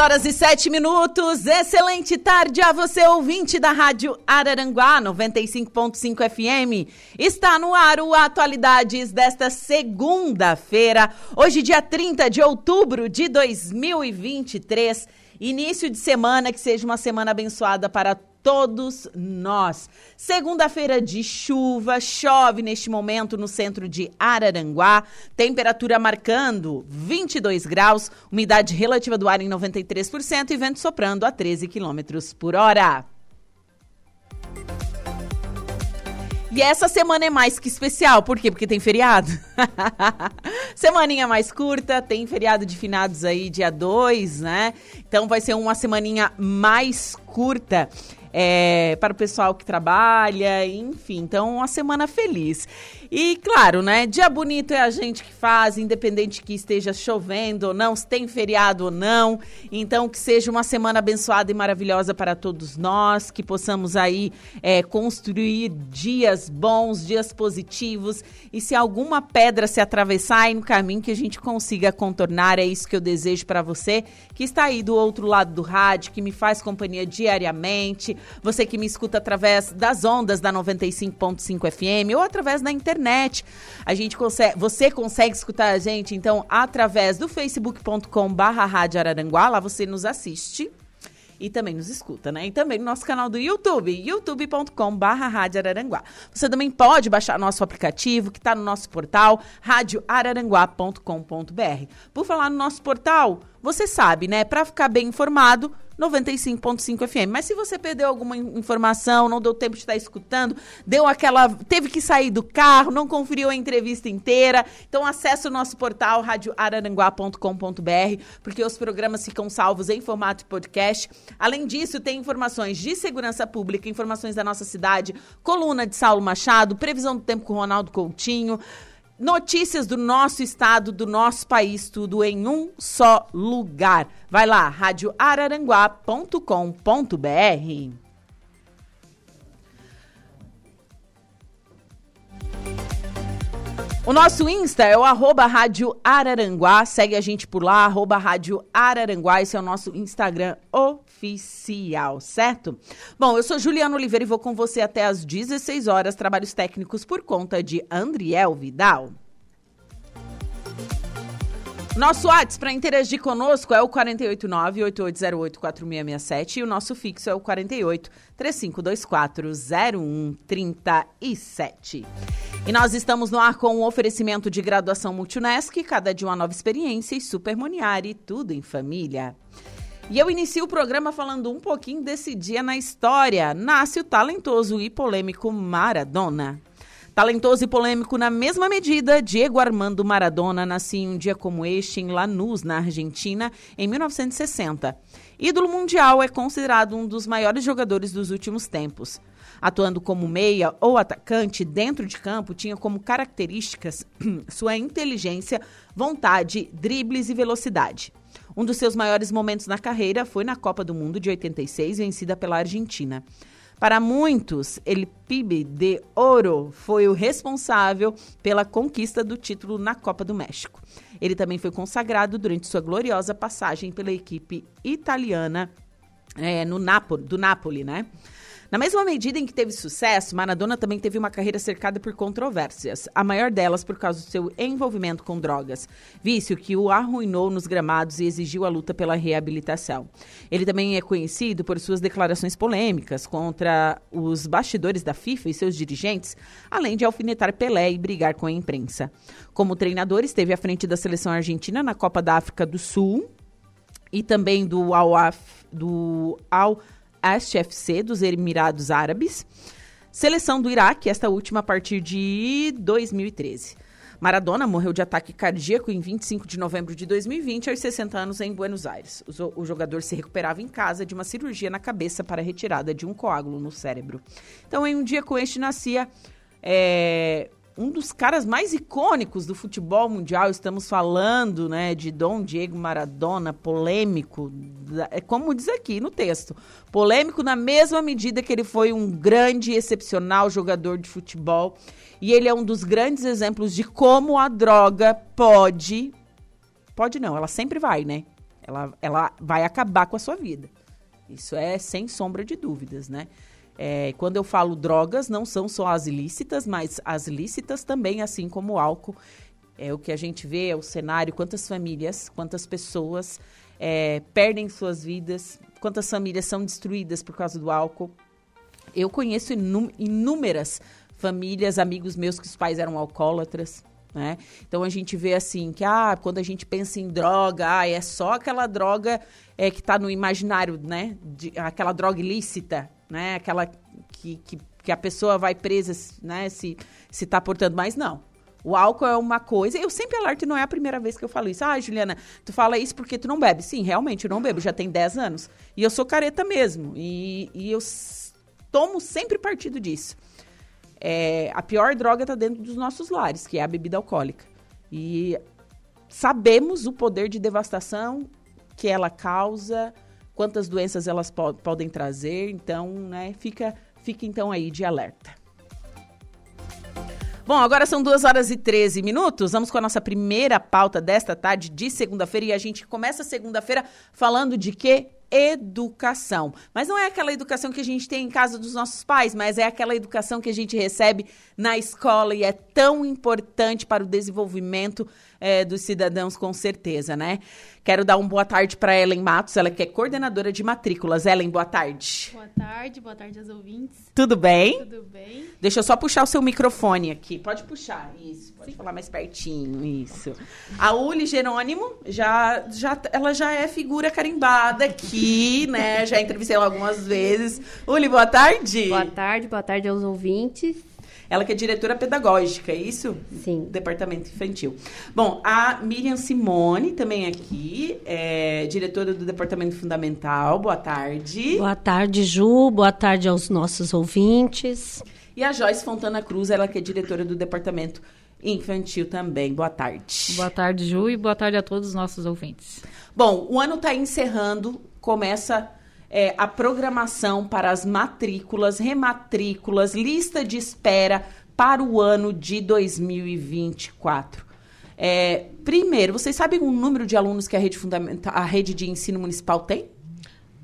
Horas e sete minutos. Excelente tarde a você, ouvinte da Rádio Araranguá 95.5 FM. Está no ar o Atualidades desta segunda-feira, hoje, dia 30 de outubro de 2023. Início de semana, que seja uma semana abençoada para todos nós. Segunda-feira de chuva, chove neste momento no centro de Araranguá, temperatura marcando 22 graus, umidade relativa do ar em 93% e vento soprando a 13 quilômetros por hora. E essa semana é mais que especial, por quê? Porque tem feriado. Semaninha mais curta, tem feriado de finados aí dia 2, né? Então vai ser uma semaninha mais curta é, para o pessoal que trabalha, enfim. Então, uma semana feliz. E claro, né? Dia bonito é a gente que faz, independente que esteja chovendo ou não, se tem feriado ou não. Então, que seja uma semana abençoada e maravilhosa para todos nós, que possamos aí é, construir dias bons, dias positivos. E se alguma pedra se atravessar aí no caminho, que a gente consiga contornar. É isso que eu desejo para você que está aí do outro lado do rádio, que me faz companhia diariamente. Você que me escuta através das ondas da 95.5 FM ou através da internet internet. A gente consegue, você consegue escutar a gente, então, através do facebook.com barra Rádio Araranguá, lá você nos assiste e também nos escuta, né? E também no nosso canal do YouTube, youtube.com barra Rádio Araranguá. Você também pode baixar nosso aplicativo que está no nosso portal, radioararanguá.com.br. Por falar no nosso portal, você sabe, né? Para ficar bem informado, 95.5 FM. Mas se você perdeu alguma informação, não deu tempo de estar escutando, deu aquela, teve que sair do carro, não conferiu a entrevista inteira, então acesse o nosso portal radioararanguá.com.br, porque os programas ficam salvos em formato podcast. Além disso, tem informações de segurança pública, informações da nossa cidade, coluna de Saulo Machado, previsão do tempo com Ronaldo Coutinho, Notícias do nosso estado, do nosso país, tudo em um só lugar. Vai lá, radioararanguá.com.br. O nosso Insta é o arroba Rádio Araranguá. Segue a gente por lá, arroba Rádio Araranguá. Esse é o nosso Instagram oficial, certo? Bom, eu sou Juliana Oliveira e vou com você até às 16 horas. Trabalhos técnicos por conta de Andriel Vidal. Nosso WhatsApp para interagir conosco é o 489-8808-4667 e o nosso fixo é o 48 3524 0137. E nós estamos no ar com um oferecimento de graduação Multunesc, cada dia uma nova experiência e Super Moniari, tudo em família. E eu inicio o programa falando um pouquinho desse dia na história. Nasce o talentoso e polêmico Maradona. Talentoso e polêmico na mesma medida, Diego Armando Maradona nasceu em um dia como este em Lanús, na Argentina, em 1960. Ídolo mundial, é considerado um dos maiores jogadores dos últimos tempos. Atuando como meia ou atacante dentro de campo, tinha como características sua inteligência, vontade, dribles e velocidade. Um dos seus maiores momentos na carreira foi na Copa do Mundo de 86, vencida pela Argentina. Para muitos, ele PIB de Ouro foi o responsável pela conquista do título na Copa do México. Ele também foi consagrado durante sua gloriosa passagem pela equipe italiana é, no Napoli, do Napoli, né? Na mesma medida em que teve sucesso, Maradona também teve uma carreira cercada por controvérsias, a maior delas por causa do seu envolvimento com drogas, vício que o arruinou nos gramados e exigiu a luta pela reabilitação. Ele também é conhecido por suas declarações polêmicas contra os bastidores da FIFA e seus dirigentes, além de alfinetar Pelé e brigar com a imprensa. Como treinador, esteve à frente da seleção argentina na Copa da África do Sul e também do Al-Af, do Al-HFC dos Emirados Árabes. Seleção do Iraque, esta última a partir de 2013. Maradona morreu de ataque cardíaco em 25 de novembro de 2020, aos 60 anos, em Buenos Aires. O, jogador se recuperava em casa de uma cirurgia na cabeça para retirada de um coágulo no cérebro. Então, em um dia com este, nascia é, um dos caras mais icônicos do futebol mundial. Estamos falando né, de Dom Diego Maradona, polêmico, é como diz aqui no texto. Polêmico na mesma medida que ele foi um grande e excepcional jogador de futebol e ele é um dos grandes exemplos de como a droga pode. Pode não, ela sempre vai, né? Ela, ela vai acabar com a sua vida. Isso é sem sombra de dúvidas, né? É, quando eu falo drogas, não são só as ilícitas, mas as lícitas também, assim como o álcool. É o que a gente vê, é o cenário, quantas famílias, quantas pessoas é, perdem suas vidas, quantas famílias são destruídas por causa do álcool. Eu conheço inúmeras famílias, amigos meus que os pais eram alcoólatras. Né? Então a gente vê assim que ah, quando a gente pensa em droga, ah, é só aquela droga é, que está no imaginário, né? De, aquela droga ilícita, né? Aquela que, que, que a pessoa vai presa, né? Se se está portando, mas não. O álcool é uma coisa. Eu sempre alerto não é a primeira vez que eu falo isso. Ah, Juliana, tu fala isso porque tu não bebe. Sim, realmente, eu não bebo. Já tem 10 anos. E eu sou careta mesmo. E, e eu tomo sempre partido disso. É, a pior droga está dentro dos nossos lares, que é a bebida alcoólica. E sabemos o poder de devastação que ela causa, quantas doenças elas po podem trazer. Então, né, fica, fica então aí de alerta. Bom, agora são 2 horas e 13 minutos. Vamos com a nossa primeira pauta desta tarde de segunda-feira. E a gente começa segunda-feira falando de quê? Educação. Mas não é aquela educação que a gente tem em casa dos nossos pais, mas é aquela educação que a gente recebe na escola e é tão importante para o desenvolvimento é, dos cidadãos, com certeza, né? Quero dar uma boa tarde para Ellen Matos, ela que é coordenadora de matrículas. Ellen, boa tarde. Boa tarde, boa tarde aos ouvintes. Tudo bem? Tudo bem. Deixa eu só puxar o seu microfone aqui. Pode puxar, isso. Pode Sim. falar mais pertinho, isso. A Uli Jerônimo, já, já, ela já é figura carimbada aqui, né? Já entrevistei ela algumas vezes. Uli, boa tarde. Boa tarde, boa tarde aos ouvintes. Ela que é diretora pedagógica, é isso? Sim. Departamento infantil. Bom, a Miriam Simone também aqui, é diretora do Departamento Fundamental. Boa tarde. Boa tarde, Ju. Boa tarde aos nossos ouvintes. E a Joyce Fontana Cruz, ela que é diretora do Departamento Infantil também. Boa tarde. Boa tarde, Ju, e boa tarde a todos os nossos ouvintes. Bom, o ano está encerrando, começa é, a programação para as matrículas, rematrículas, lista de espera para o ano de 2024. É, primeiro, vocês sabem o número de alunos que a rede, fundamental, a rede de ensino municipal tem?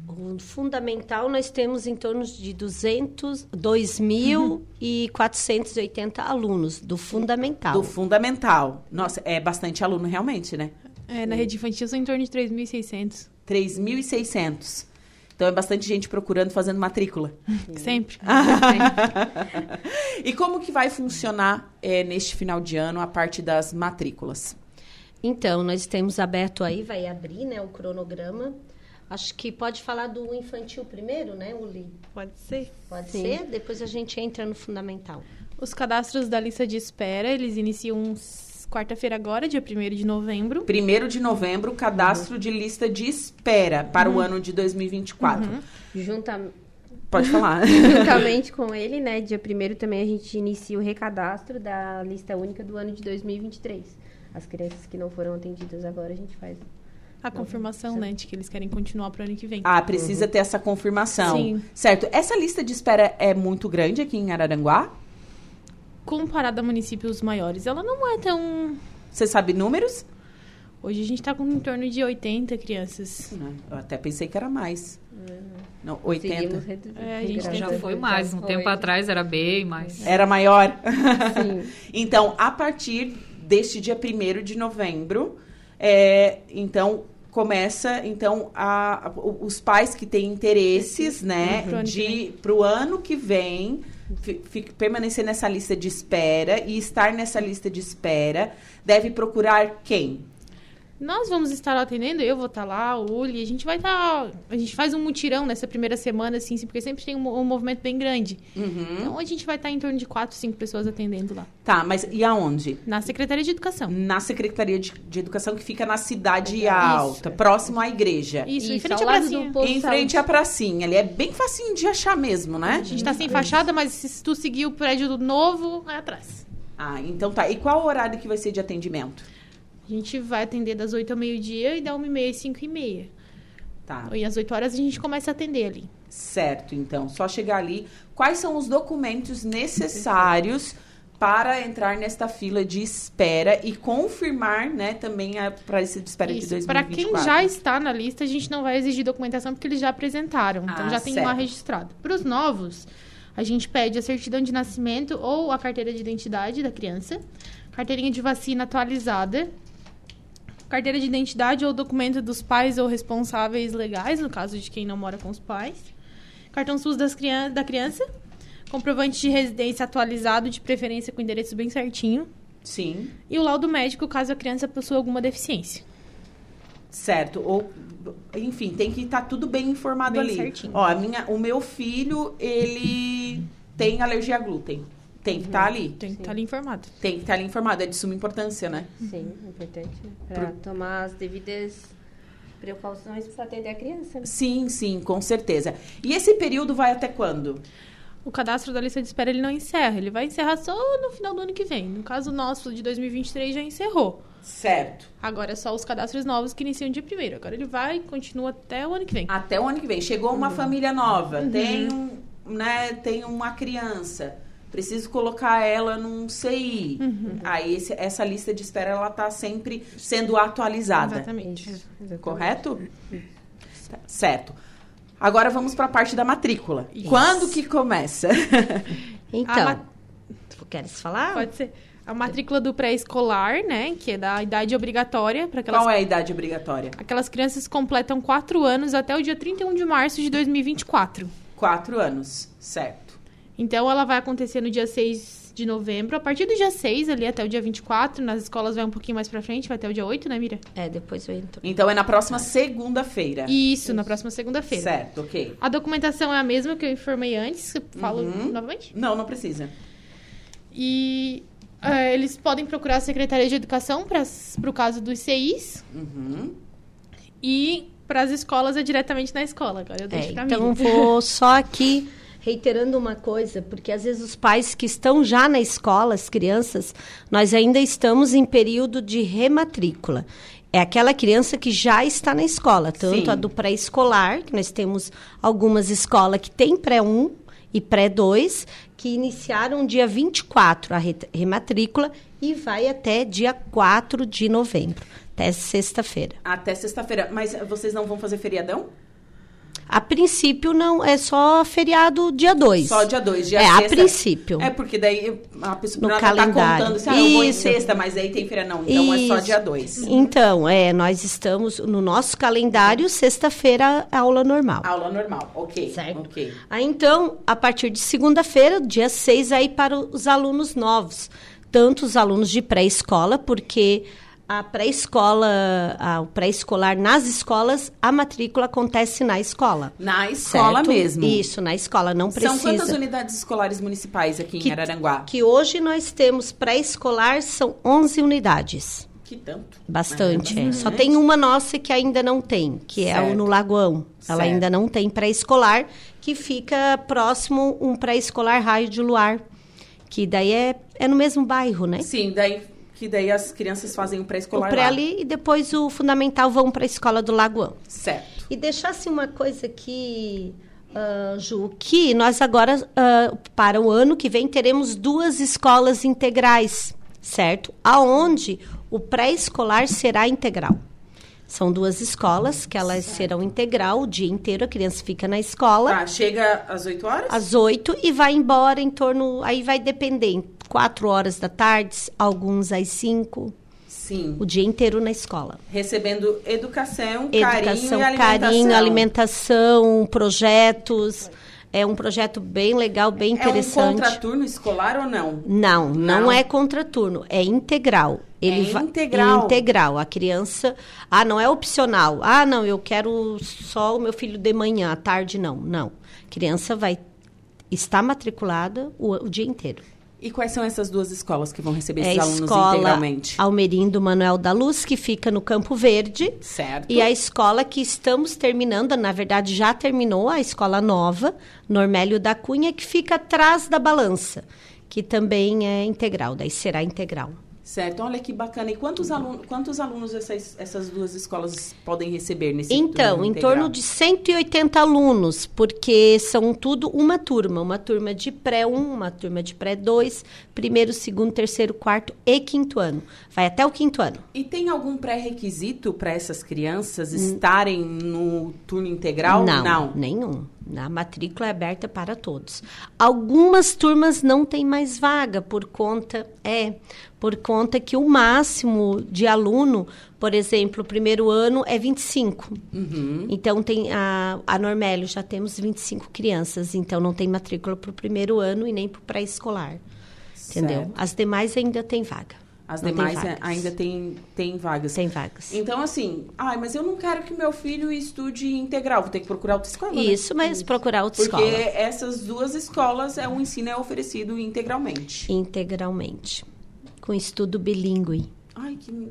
O fundamental nós temos em torno de 200, 2.480 uhum. alunos do fundamental. Do fundamental. Nossa, é bastante aluno realmente, né? É, na rede infantil são em torno de 3.600. 3.600. Então é bastante gente procurando, fazendo matrícula. Sempre. e como que vai funcionar é, neste final de ano a parte das matrículas? Então, nós temos aberto aí, vai abrir né, o cronograma. Acho que pode falar do infantil primeiro, né, Uli? Pode ser. Pode Sim. ser, depois a gente entra no fundamental. Os cadastros da lista de espera, eles iniciam quarta-feira agora, dia 1 de novembro. 1 de novembro, cadastro uhum. de lista de espera para uhum. o ano de 2024. Uhum. Junta... Pode falar. Juntamente com ele, né, dia 1 também a gente inicia o recadastro da lista única do ano de 2023. As crianças que não foram atendidas agora, a gente faz a confirmação, né, de que eles querem continuar para o ano que vem. Ah, precisa uhum. ter essa confirmação. Sim. Certo. Essa lista de espera é muito grande aqui em Araranguá? comparada a municípios maiores, ela não é tão. Você sabe números? Hoje a gente está com em torno de 80 crianças. Não, eu até pensei que era mais. Não, 80. É, a gente já foi mais. Um foi. tempo atrás era bem mais. Era maior? Sim. então, a partir deste dia 1 de novembro, é, então começa então a, a, os pais que têm interesses, né, uhum. de para o ano que vem permanecer nessa lista de espera e estar nessa lista de espera, deve procurar quem? Nós vamos estar atendendo, eu vou estar lá, o Uli, a gente vai estar. a gente faz um mutirão nessa primeira semana, assim, porque sempre tem um, um movimento bem grande. Uhum. Então a gente vai estar em torno de quatro, cinco pessoas atendendo lá. Tá, mas e aonde? Na Secretaria de Educação. Na Secretaria de, de Educação, que fica na Cidade Alta, próximo à igreja. Isso, em Isso, frente ao à pracinha. em frente à pracinha. Ali é bem facinho de achar mesmo, né? A gente tá sem fachada, mas se tu seguir o prédio do novo, é atrás. Ah, então tá. E qual o horário que vai ser de atendimento? A gente vai atender das 8 ao meio-dia e da 1 e meia às 5 e meia. Tá. E às 8 horas a gente começa a atender ali. Certo, então. Só chegar ali. Quais são os documentos necessários para entrar nesta fila de espera e confirmar, né, também a para lista de espera de Isso. Para 2024? quem já está na lista, a gente não vai exigir documentação porque eles já apresentaram. Então Ah, já tem certo. lá registrado. Para os novos, a gente pede a certidão de nascimento ou a carteira de identidade da criança, carteirinha de vacina atualizada, carteira de identidade ou documento dos pais ou responsáveis legais, no caso de quem não mora com os pais, cartão SUS das crian da criança, comprovante de residência atualizado, de preferência com endereço bem certinho, Sim, e o laudo médico caso a criança possua alguma deficiência. certo. Ou, enfim, tem que estar tudo bem informado Bem ali. certinho. Ó, minha, o meu filho, ele tem alergia a glúten. Tem que estar ali. Tem que estar ali informado. Tem que estar ali informado. É de suma importância, né? Sim, importante. Né? Para tomar as devidas precauções para atender a criança. né? Sim, sim, com certeza. E esse período vai até quando? O cadastro da lista de espera ele não encerra, ele vai encerrar só no final do ano que vem. No caso nosso de 2023 já encerrou. Certo. Agora é só os cadastros novos que iniciam dia primeiro. Agora ele vai e continua até o ano que vem. Até o ano que vem. Chegou Uhum. uma família nova, tem, um, né, tem uma criança. Preciso colocar ela num CI. Uhum. Aí esse- essa lista de espera ela tá sempre sendo atualizada. Exatamente. Isso, exatamente. Correto? Tá, Certo. Agora vamos para a parte da matrícula. Quando que começa? Então, tu queres falar? Pode ser. A matrícula do pré-escolar, né? Que é da idade obrigatória para aquelas, Qual é a idade obrigatória? aquelas crianças completam 4 anos até o dia 31 de março de 2024. Quatro anos, certo. Então, ela vai acontecer no dia 6 de novembro. A partir do dia 6, ali até o dia 24. Nas escolas vai um pouquinho mais pra frente, vai até o dia 8, né, Mira? É, depois eu entro. Então é na próxima segunda-feira. Isso, na próxima segunda-feira. Certo, ok. A documentação é a mesma que eu informei antes. eu Falo Uhum. novamente. Não, não precisa. E é, eles podem procurar a Secretaria de Educação para o caso dos CIs. Uhum. E para as escolas é diretamente na escola. Agora eu É, deixo pra então mim. vou só aqui reiterando uma coisa, porque às vezes os pais que estão já na escola, as crianças, nós ainda estamos em período de rematrícula. É aquela criança que já está na escola, tanto Sim. a do pré-escolar, que nós temos algumas escolas que têm pré-1 e pré-2, que iniciaram dia 24 a re- rematrícula e vai até dia 4 de novembro, até sexta-feira. Até sexta-feira. Mas vocês não vão fazer feriadão? A princípio, não, é só feriado dia 2. Só dia 2, dia É, a sexta. princípio. É, porque daí a pessoa No ela calendário. tá contando assim, ah, eu vou em Isso. sexta, mas aí tem feira. Não, então é só Isso. dia 2. Então, é, nós estamos no nosso calendário, sexta-feira, aula normal. Aula normal, ok. Certo. Ok. Aí, então, a partir de segunda-feira, dia 6, aí para os alunos novos. Tanto os alunos de pré-escola, porque a pré-escola, o pré-escolar nas escolas, a matrícula acontece na escola. Na escola certo? mesmo. Isso, na escola, não precisa. São quantas unidades escolares municipais aqui em que, Araranguá? que hoje nós temos pré-escolar, são 11 unidades. Que tanto? Bastante, é. Só tem uma nossa que ainda não tem, que é Certo. o no Lagoão. Ela Certo. ainda não tem pré-escolar, que fica próximo um pré-escolar Raio de Luar, que daí é, é no mesmo bairro, né? Sim, daí que daí as crianças fazem o O pré-escolar pré lá. ali e depois o fundamental vão para a escola do Lagoão. Certo. E deixasse uma coisa aqui, ah, Ju, que nós agora, ah, para o ano que vem, teremos duas escolas integrais, certo? Aonde o pré-escolar será integral. São duas escolas que elas serão integral o dia inteiro, a criança fica na escola Tá, chega às 8 horas? às oito e vai embora em torno, aí vai depender, em quatro horas da tarde, alguns às cinco, Sim. o dia inteiro na escola. Recebendo educação, Educação, carinho e alimentação. carinho, alimentação, projetos. É um projeto bem legal, bem É um interessante. contraturno escolar ou não? Não, não, Não? é contraturno, é integral. É vai- integral. Integral. A criança, ah, não é opcional. Ah, não, eu quero só o meu filho de manhã, à tarde não. Não. A criança vai estar matriculada o, o dia inteiro. E quais são essas duas escolas que vão receber É esses alunos escola integralmente? Almerindo Manuel da Luz, que fica no Campo Verde. Certo. E a escola que estamos terminando, na verdade já terminou, a escola nova, Normélio da Cunha, que fica atrás da balança, que também é integral, daí será integral. Certo, olha que bacana. E quantos alunos, quantos alunos essas, essas duas escolas podem receber nesse Então, em integral? torno de 180 alunos, porque são tudo uma turma, uma turma de pré 1, uma turma de pré 2, primeiro, segundo, terceiro, quarto e quinto ano. Vai até o quinto ano. E tem algum pré-requisito para essas crianças estarem no turno integral? Não, nenhum. A matrícula é aberta para todos. Algumas turmas não têm mais vaga por conta é por conta que o máximo de aluno, por exemplo, o primeiro ano é 25. Uhum. Então tem a, a Normélio já temos 25 crianças, então não tem matrícula para o primeiro ano e nem para o pré-escolar. Entendeu? As demais ainda tem vaga. As Não tem demais é- vagas. ainda tem, tem vagas. Tem vagas. Então, assim, ai, mas eu não quero que meu filho estude integral, vou ter que procurar outra escola. né? Isso, mas procurar outra Porque escola. essas duas escolas, é, o ensino é oferecido integralmente. Integralmente. Com estudo bilíngue. Ai, que,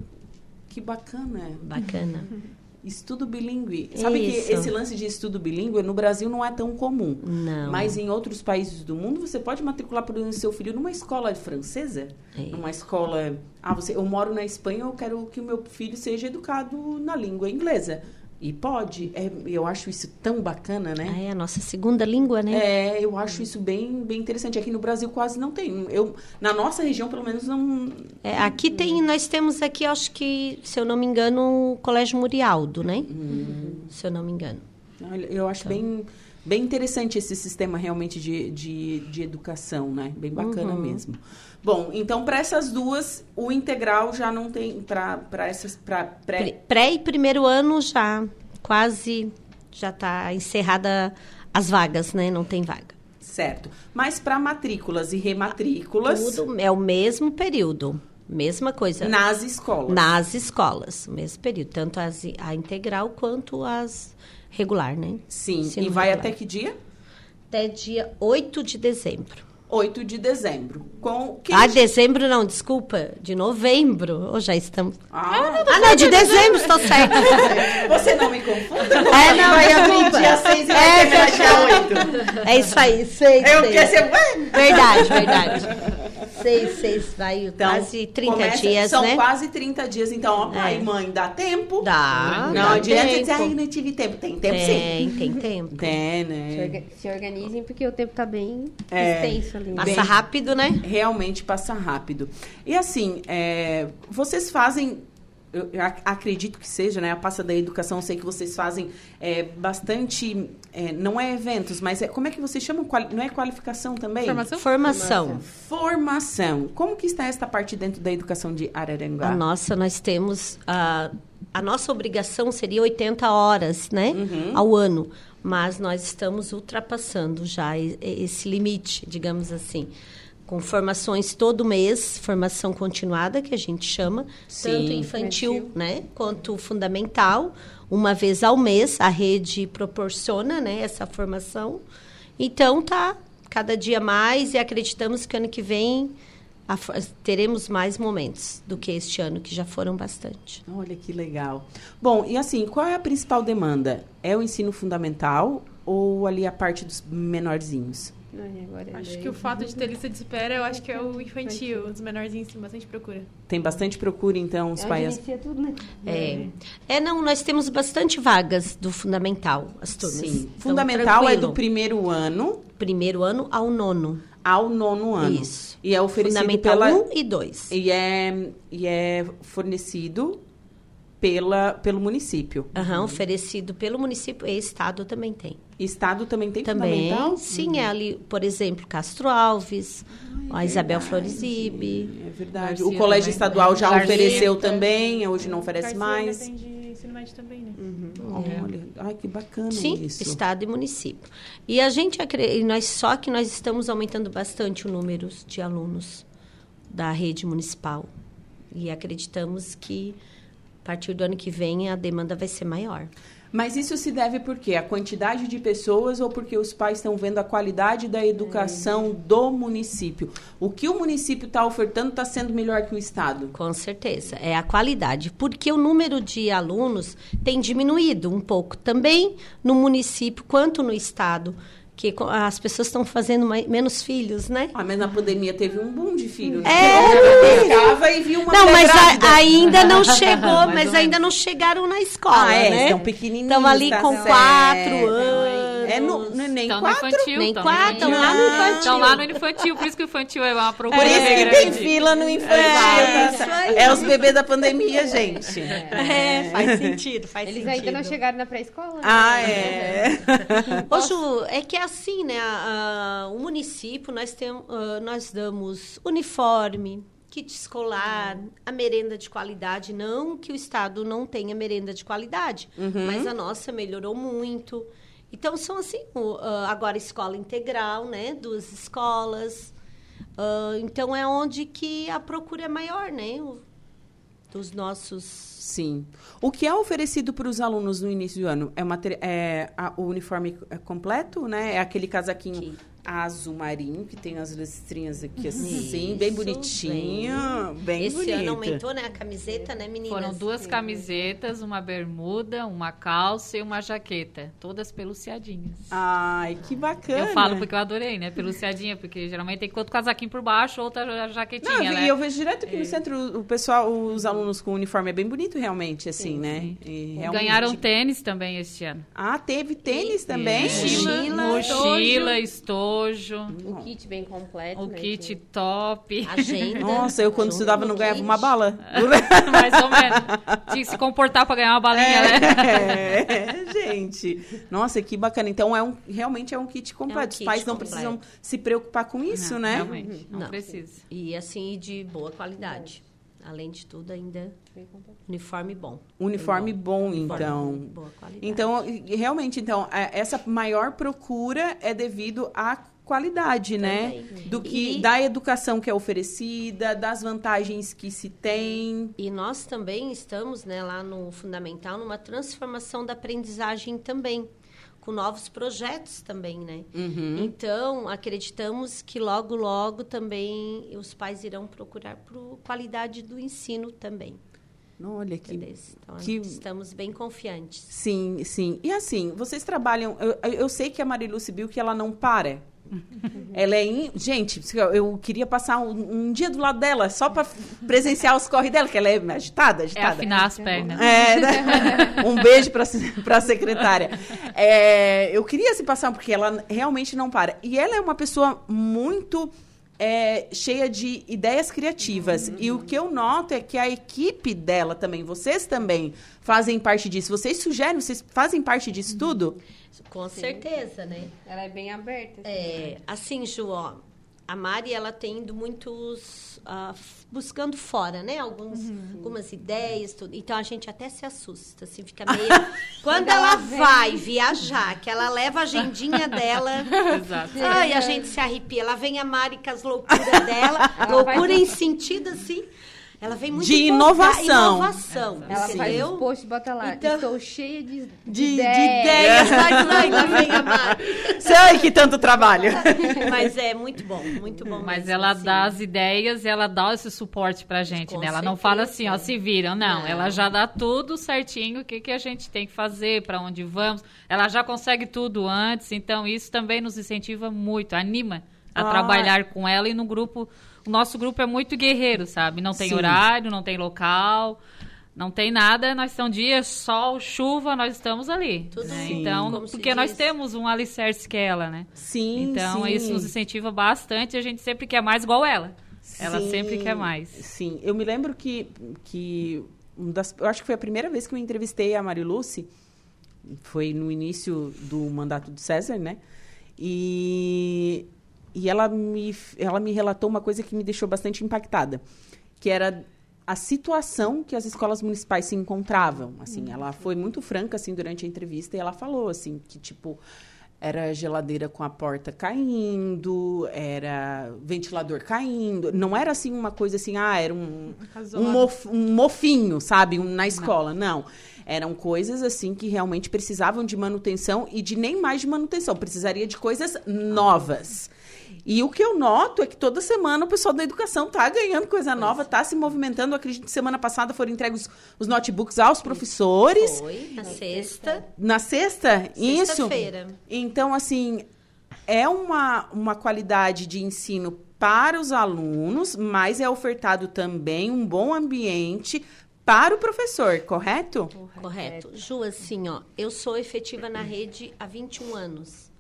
que bacana. Bacana. Estudo bilíngue. Sabe Isso. que esse lance de estudo bilíngue no Brasil não é tão comum. Não. Mas em outros países do mundo, você pode matricular por exemplo, seu filho numa escola francesa, É. numa escola. Ah, você, eu moro na Espanha, eu quero que o meu filho seja educado na língua inglesa. E pode. É, eu acho isso tão bacana, né? Ah, é a nossa segunda língua, né? É, eu acho isso bem, bem interessante. Aqui no Brasil quase não tem. Eu, na nossa região, pelo menos, não. É, aqui tem, nós temos aqui, acho que, se eu não me engano, o Colégio Murialdo, né? Se eu não me engano. Eu acho bem, bem interessante esse sistema realmente de, de, de educação, né? Bem bacana mesmo. Bom, então para essas duas, o integral já não tem. Para essas. Pra pré, Pré e primeiro ano já quase já está encerrada as vagas, né? Não tem vaga. certo. Mas para matrículas e rematrículas Tudo é o mesmo período, mesma coisa. nas escolas. Nas escolas, mesmo período, tanto as, a integral quanto as regular, né? Sim. Ensino e vai regular. até que dia? Até dia 8 de dezembro. 8 de dezembro. Com quem Ah, dezembro não, desculpa, de novembro. Ou já estamos. Ah, Ah, não, de dezembro, estou certo. você não me confunda. É, não, vai abrir dia 6 e vai É, terminar dia fechou. 8. É isso aí, sei, Eu sei. quero ser. Verdade, verdade. Seis, seis, vai Então, quase 30 começa- dias, são né? quase 30 dias. Então, ó, pai É. e mãe, dá tempo? Dá, Não dá adianta tempo. dizer, ai, não tive tempo. Tem tempo sim. Tem, tem tempo. Tem, né? se organizem, porque o tempo tá bem É. extenso ali. Passa Bem- rápido, né? Realmente passa rápido. E assim, é, vocês fazem. Eu eu ac- acredito que seja, né? A pasta da educação, eu sei que vocês fazem é, bastante. é, não é eventos, mas é, como é que vocês chamam? Não é qualificação também? Formação? Formação. Formação. Como que está esta parte dentro da educação de Araranguá? A nossa, nós temos. A, a nossa obrigação seria 80 horas, né? Uhum. Ao ano. Mas nós estamos ultrapassando já esse limite, digamos assim. Com formações todo mês, formação continuada, que a gente chama, Sim. tanto infantil, né? Quanto fundamental. Uma vez ao mês, a rede proporciona né, essa formação. Então, tá cada dia mais e acreditamos que ano que vem a teremos mais momentos do que este ano, que já foram bastante. Olha que legal. Bom, e assim, qual é a principal demanda? É o ensino fundamental ou ali a parte dos menorzinhos? Ai, é Acho que o fato de ter lista de espera, eu acho que é o infantil. Os menorzinhos tem bastante procura. Tem bastante procura, então, os É pais. inicia tudo, né? É. é, não, nós temos bastante vagas do fundamental, as turmas. Sim. Então, Fundamental é tranquilo. do primeiro ano primeiro ano ao nono. ao nono ano. Isso. E é oferecido Fundamental pela. 1 e 2. E é, e é fornecido pela, pelo município. Aham, oferecido pelo município e estado também tem. Estado também tem Também, fundamental? sim, é ali, por exemplo, Castro Alves, a Isabel Florizibe. É verdade. Garcia o colégio também. estadual já Garcia. ofereceu também, hoje não oferece mais. tem de ensino médio também, né? Olha, ai que bacana Sim, isso. estado e município. E a gente nós só que nós estamos aumentando bastante o número de alunos da rede municipal. E acreditamos que a partir do ano que vem a demanda vai ser maior. Mas isso se deve por quê? A quantidade de pessoas ou porque os pais estão vendo a qualidade da educação do município? O que o município está ofertando está sendo melhor que o Estado? Com certeza, é a qualidade, porque o número de alunos tem diminuído um pouco, também no município quanto no Estado que as pessoas estão fazendo mais, menos filhos, né? Ah, mas na pandemia teve um boom de filhos. É, pescava e viu uma Não, mas a, ainda não chegou, mas ainda não chegaram na escola, ah, é, né? Estão pequenininhos. Estão ali tá com certo. quatro anos. É no, no, nem Estão quatro. no infantil. Nem tão quatro, estão lá no infantil. Estão lá no infantil, por isso que o infantil é uma procura Por isso que grande. tem fila no infantil. É, tá? isso aí. É os bebês da pandemia, gente. É, faz sentido, faz Eles sentido. ainda não chegaram na pré-escola. né? Ah, é. Ô, Ju, é que é assim, né? a- a- o município, nós, tem, ah, nós damos uniforme, kit escolar, a merenda de qualidade. Não que o Estado não tenha merenda de qualidade, mas a nossa melhorou muito. Então, são assim, o, ah, agora escola integral, né? Duas escolas. Ah, então, é onde que a procura é maior, né? O- dos nossos... Sim. O que é oferecido para os alunos no início do ano? É, o materi- é a- o uniforme é completo, né? É aquele casaquinho Que- azul marinho, que tem as listrinhas aqui assim, Isso, bem bonitinho. Bem, Esse bonito. ano aumentou, né? A camiseta, né, meninas? Foram duas camisetas, uma bermuda, uma calça e uma jaqueta. Todas peluciadinhas. Ai, que bacana. Eu falo porque eu adorei, né? Peluciadinha, porque geralmente tem outro casaquinho por baixo, outra jaquetinha, Não, eu, vi- né? eu vejo direto aqui no centro o pessoal, os alunos com uniforme é bem bonito realmente, assim, né? E realmente- Ganharam tênis também este ano. Ah, teve tênis também? Mochila, Mochila, estojo, O kit bem completo. o né, kit que- top. Agenda. Nossa, eu quando junto estudava não ganhava kit. uma bala. Mais ou menos. Tinha que se comportar pra ganhar uma balinha, né? É, gente. Nossa, que bacana. Então, é um, realmente é um kit completo. Os kit pais não completo. precisam se preocupar com isso, Não, né? Realmente, não, Não. precisa. E assim, de boa qualidade. Além de tudo, ainda uniforme bom. Uniforme bom, então. Boa qualidade. Então, realmente, então, a- essa maior procura é devido à qualidade, né? Também. Do que E- da educação que é oferecida, das vantagens que se tem. E nós também estamos, né, lá no Fundamental, numa transformação da aprendizagem também, com novos projetos também, né? Uhum. Então, acreditamos que logo, logo também os pais irão procurar por qualidade do ensino também. Olha que? Então, que- estamos bem confiantes. Sim, sim. E assim, vocês trabalham. Eu, eu sei que a Marilu Sibil que ela não para. Ela é. in- Gente, eu queria passar um, um dia do lado dela só para presenciar os corre dela, que ela é agitada, É agitada. afinar as pernas. É, né? um beijo para a secretária. É, eu queria se passar porque ela realmente não para. E ela é uma pessoa muito é, cheia de ideias criativas. E o que eu noto é que a equipe dela também, vocês também fazem parte disso. Vocês sugerem, vocês fazem parte disso tudo? Com certeza, né? Ela é bem aberta. assim. É, assim, Ju, ó, a Mari, ela tem ido muitos... f- buscando fora, né? Alguns, Algumas ideias, tudo. Então, a gente até se assusta, assim, fica meio... Quando ela vai viajar, que ela leva a agendinha dela... Exato. Ai, a gente se arrepia. Ela vem a Mari com as loucuras dela. Ela loucura faz- em sentido, assim... Ela vem muito De inovação. inovação, Ela faz entendeu? os posts e bota lá. Então- Estou cheia de, de, De, de ideias. Mari. Sei que tanto trabalho. Mas é muito bom, muito bom. Mas mesmo, ela assim. dá as ideias e ela dá esse suporte pra gente, Com né? Ela não certeza. fala assim, ó, se viram, não. Não. Ela já dá tudo certinho, o que, que a gente tem que fazer, pra onde vamos. Ela já consegue tudo antes, então isso também nos incentiva muito, anima a Ah. trabalhar com ela e no grupo. O nosso grupo é muito guerreiro, sabe? Não tem Sim. horário, não tem local. Não tem nada, nós estamos dias, sol, chuva, nós estamos ali. Tudo né? sim. Então, porque nós temos um alicerce que é ela, né? Sim, Então, sim. isso nos incentiva bastante. A gente sempre quer mais igual ela. Ela Sim, sempre quer mais. Sim, eu me lembro que, que um das, eu acho que foi a primeira vez que eu entrevistei a Mariluce, foi no início do mandato do César, né? E, e ela, me, ela me relatou uma coisa que me deixou bastante impactada, que era a situação que as escolas municipais se encontravam. Assim, ela foi muito franca assim durante a entrevista e ela falou assim que tipo Era geladeira com a porta caindo, era ventilador caindo. Não era assim uma coisa assim, ah, era um, um, mof- um mofinho, sabe, um- na escola. Não. Eram coisas assim que realmente precisavam de manutenção e de nem mais de manutenção, precisaria de coisas novas. E o que eu noto é que toda semana o pessoal da educação tá ganhando coisa nova, tá se movimentando. Eu acredito que semana passada foram entregues os notebooks aos professores. Foi na sexta. Na sexta? Isso. Sexta-feira. Então, assim, é uma, uma qualidade de ensino para os alunos, mas é ofertado também um bom ambiente para o professor, correto? Correto. Ju, assim, ó, eu sou efetiva na rede há 21 anos.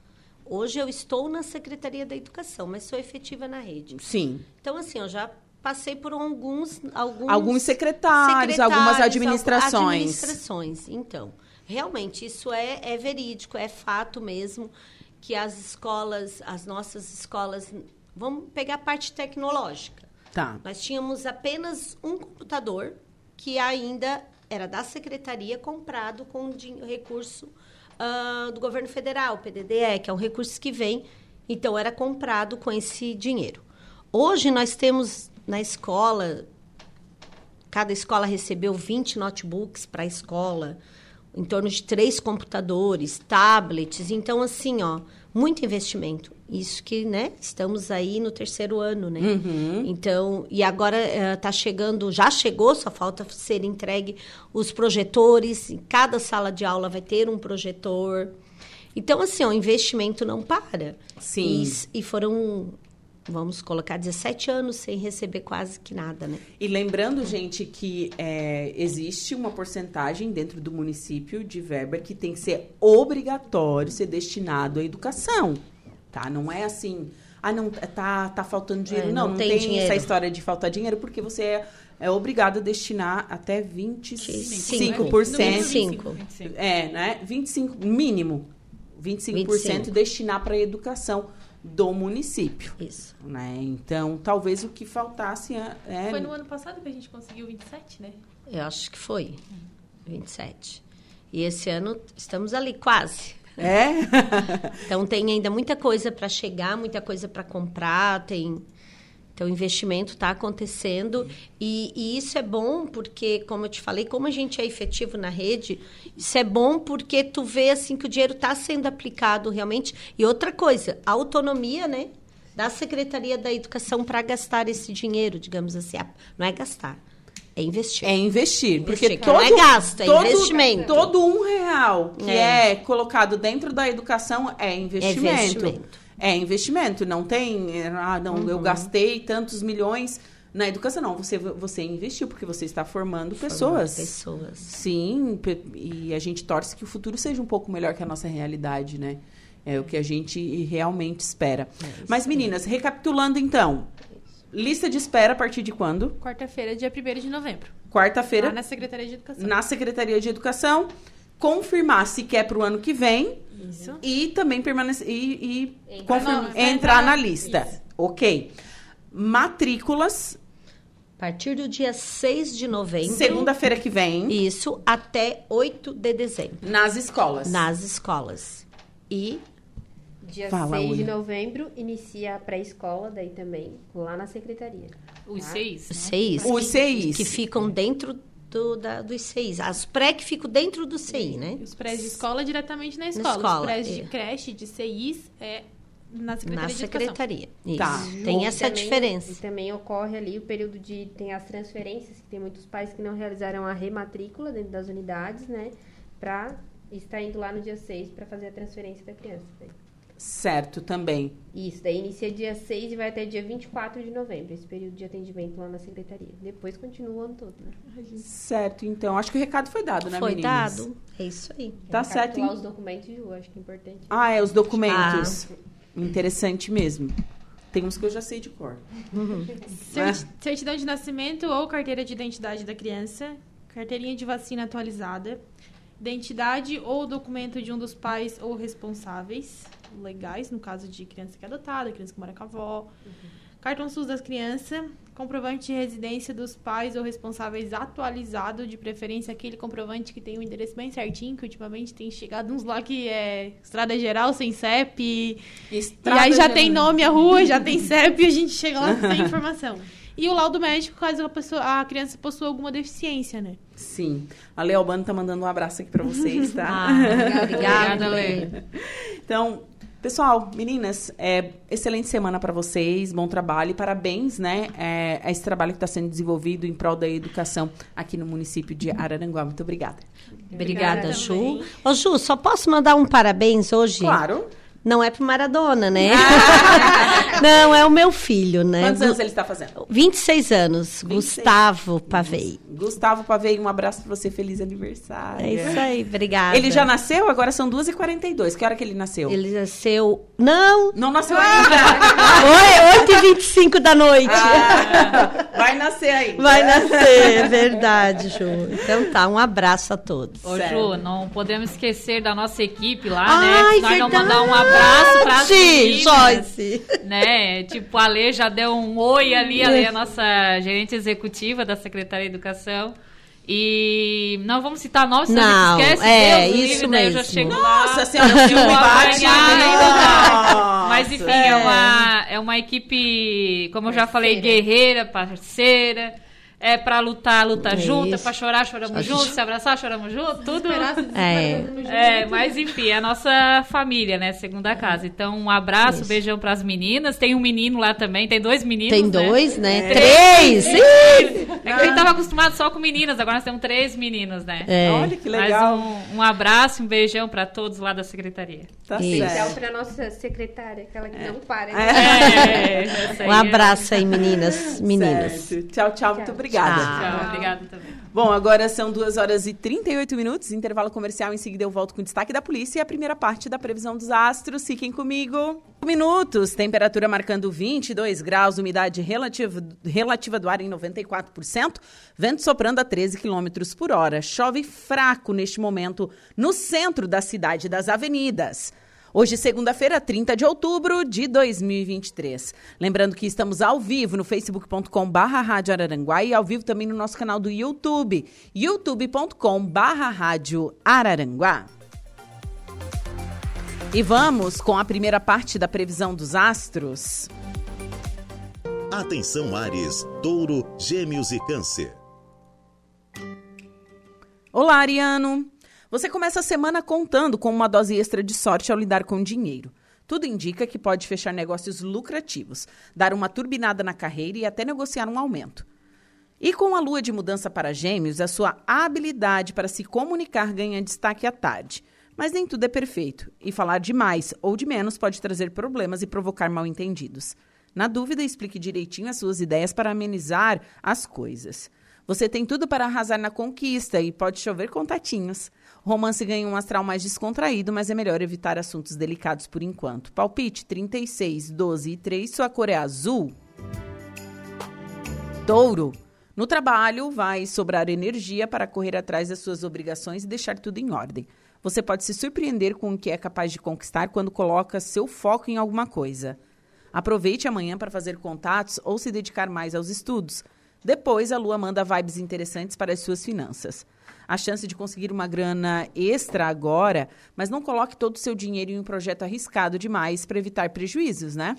Hoje eu estou na Secretaria da Educação, mas sou efetiva na rede. Sim. Então, assim, eu já passei por alguns... Alguns, Alguns secretários, algumas secretários, administrações. algu- Administrações, então. Realmente, isso é, é verídico, é fato mesmo que as escolas, as nossas escolas... Vamos pegar a parte tecnológica. Tá. Nós tínhamos apenas um computador que ainda era da secretaria comprado com recurso ah, do governo federal, PDDE, que é um recurso que vem, então era comprado com esse dinheiro. Hoje nós temos na escola, cada escola recebeu 20 notebooks para a escola, em torno de três computadores, tablets, então assim, ó, muito investimento. Isso que, né, estamos aí no terceiro ano, né? Então, e agora está chegando, já chegou, só falta ser entregue os projetores. Em cada sala de aula vai ter um projetor. Então, assim, o investimento não para. Sim. E, e foram, vamos colocar, 17 anos sem receber quase que nada, né? E lembrando, gente, que é, existe uma porcentagem dentro do município de verba que tem que ser obrigatório ser destinado à educação. Tá? Não é assim, ah, não, tá, tá faltando dinheiro. É, não, não tem tem, dinheiro. essa história de faltar dinheiro, porque você é, é obrigado a destinar até 25%. 25. 25. É, né? 25, mínimo. 25%, 25. destinar para a educação do município. Isso. Né? Então, talvez o que faltasse é. é- Foi no ano passado que a gente conseguiu 27, né? Eu acho que foi. 27. E esse ano estamos ali, quase. É? Então tem ainda muita coisa para chegar, muita coisa para comprar, tem então o investimento está acontecendo e, e isso é bom porque, como eu te falei, como a gente é efetivo na rede, isso é bom porque tu vê assim que o dinheiro está sendo aplicado realmente. E outra coisa, a autonomia, né, da Secretaria da Educação para gastar esse dinheiro, digamos assim, Ah, não é gastar, é investir. É investir. Porque Investir, todo, não é gasto, é todo, investimento. Todo um real que É. é. colocado dentro da educação é investimento. É investimento. É investimento. Não tem, é, ah, não, Uhum. eu gastei tantos milhões na educação. Não, você, você investiu porque você está formando pessoas. Pessoas. Sim, e a gente torce que o futuro seja um pouco melhor que a nossa realidade, né? É o que a gente realmente espera. Mas, meninas, recapitulando então. Lista de espera a partir de quando? Quarta-feira, dia 1 de novembro. Quarta-feira, na Secretaria de Educação. na Secretaria de Educação, confirmar se quer para o ano que vem Isso. e também permanecer e, e Entrar confirma- na- entrar, entrar na na- lista. Isso. Ok. Matrículas, A partir do dia 6 de novembro. segunda-feira que vem, Isso até 8 de dezembro. nas escolas. Nas escolas. E Dia Fala, 6 de novembro inicia a pré-escola, daí também, lá na secretaria. Os seis. né? seis. Os seis. Que ficam dentro do, da, dos seis. As pré que ficam dentro do CI, né? Os prés de escola diretamente na escola. escola, Os prés é. de creche, de CIs, é na Secretaria Na de Educação. secretaria. Isso. Tá. Tem E essa também- diferença. E também ocorre ali o período de. Tem as transferências, que tem muitos pais que não realizaram a rematrícula dentro das unidades, né? Pra estar indo lá no dia 6 para fazer a transferência da criança. Certo, também. Isso, daí inicia dia 6 e vai até dia 24 de novembro, esse período de atendimento lá na secretaria. Depois continua o ano todo, né? Certo, então. Acho que o recado foi dado, né, Foi meninas? dado. É isso aí. Tá certo. Recapitular hein? os documentos, Ju, acho que é importante. Ah, é, os documentos. Ah. Interessante mesmo. Tem uns que eu já sei de cor. Certi- Certidão de nascimento ou carteira de identidade da criança, carteirinha de vacina atualizada, identidade ou documento de um dos pais ou responsáveis legais, no caso de criança que é adotada, criança que mora com a avó, cartão SUS das crianças, comprovante de residência dos pais ou responsáveis atualizado, de preferência aquele comprovante que tem o endereço bem certinho, que ultimamente tem chegado uns lá que é Estrada Geral sem CEP. Estrada e aí já Geral. tem nome a rua, já tem CEP e a gente chega lá sem informação. E o laudo médico caso a, pessoa, a criança possua alguma deficiência, né? Sim. A Lê Albano tá mandando um abraço aqui pra vocês, tá? Ah, Obrigada, Lê. Então, pessoal, meninas, é, excelente semana para vocês, bom trabalho e parabéns, né, é, a esse trabalho que está sendo desenvolvido em prol da educação aqui no município de Araranguá. Muito obrigada. Obrigada, Obrigada Ju. também. Ô, Ju, só posso mandar um parabéns hoje? Claro. Não é pro Maradona, né? Não, é o meu filho, né? Quantos anos ele está fazendo? 26 anos, 26. Gustavo Pavei. Gustavo Pavei, um abraço para você, feliz aniversário. É isso aí, obrigada. Ele já nasceu? Agora são 2h42. Que hora que ele nasceu? Ele nasceu... Não! Não nasceu ainda. Oi, 8h25 da noite. Ah, vai nascer aí. Vai nascer, é verdade, Ju. Então tá, um abraço a todos. Ô, Sério. Ju, não podemos esquecer da nossa equipe lá, Ai, né? Nós vamos verdade. mandar um abraço para as meninas, Joyce. né? Tipo, a Lê já deu um oi ali, a Lê é a nossa gerente executiva da Secretaria de Educação. E não vamos citar nomes, senão Não, a gente esquece. é, Deus isso livre, daí Eu já mesmo. chego Nossa lá. senhora, Vou bate. apanhar, Nossa. Mas enfim, é. uma, é uma equipe, como eu já falei, guerreira, parceira. É pra lutar, luta É junto, é pra chorar, choramos juntos, se abraçar, choramos juntos, tudo. É. junto. É, mas enfim, é a nossa família, né? Segunda casa. Então, um abraço, Isso. beijão pras meninas. Tem um menino lá também, tem dois meninos. Tem né? dois, né? É. Três! É que a gente tava acostumado só com meninas, agora nós temos três meninos, né? É. Olha que legal. Mas um, um abraço, um beijão pra todos lá da secretaria. Tá Isso. Certo. para nossa secretária, aquela que não para. É, essa aí Um é- abraço aí, meninas, meninos. Certo. Tchau, tchau, muito obrigada. Tchau. Tchau, obrigada também. Bom, agora são 2 horas e 38 minutos, intervalo comercial. Em seguida eu volto com o destaque da polícia e a primeira parte da previsão dos astros. Fiquem comigo. Minutos, temperatura marcando 22 graus, umidade relativa, relativa do ar em 94%, vento soprando a 13 quilômetros por hora. Chove fraco neste momento no centro da cidade das avenidas. Hoje, segunda-feira, 30 de outubro de 2023. Lembrando que estamos ao vivo no facebook.com barra Rádio Araranguá e ao vivo também no nosso canal do YouTube, youtube.com barra Rádio Araranguá. E vamos com a primeira parte da previsão dos astros. Atenção Ares, Touro, Gêmeos e Câncer. Olá, Ariano! Você começa a semana contando com uma dose extra de sorte ao lidar com dinheiro. Tudo indica que pode fechar negócios lucrativos, dar uma turbinada na carreira e até negociar um aumento. E com a lua de mudança para Gêmeos, a sua habilidade para se comunicar ganha destaque à tarde. Mas nem tudo é perfeito, e falar de mais ou de menos pode trazer problemas e provocar mal-entendidos. Na dúvida, explique direitinho as suas ideias para amenizar as coisas. Você tem tudo para arrasar na conquista e pode chover contatinhos. Romance ganha um astral mais descontraído, mas é melhor evitar assuntos delicados por enquanto. Palpite 36, 12 e 3, sua cor é azul. Touro. No trabalho, vai sobrar energia para correr atrás das suas obrigações e deixar tudo em ordem. Você pode se surpreender com o que é capaz de conquistar quando coloca seu foco em alguma coisa. Aproveite amanhã para fazer contatos ou se dedicar mais aos estudos. Depois, a lua manda vibes interessantes para as suas finanças. A chance de conseguir uma grana extra agora, mas não coloque todo o seu dinheiro em um projeto arriscado demais para evitar prejuízos, né?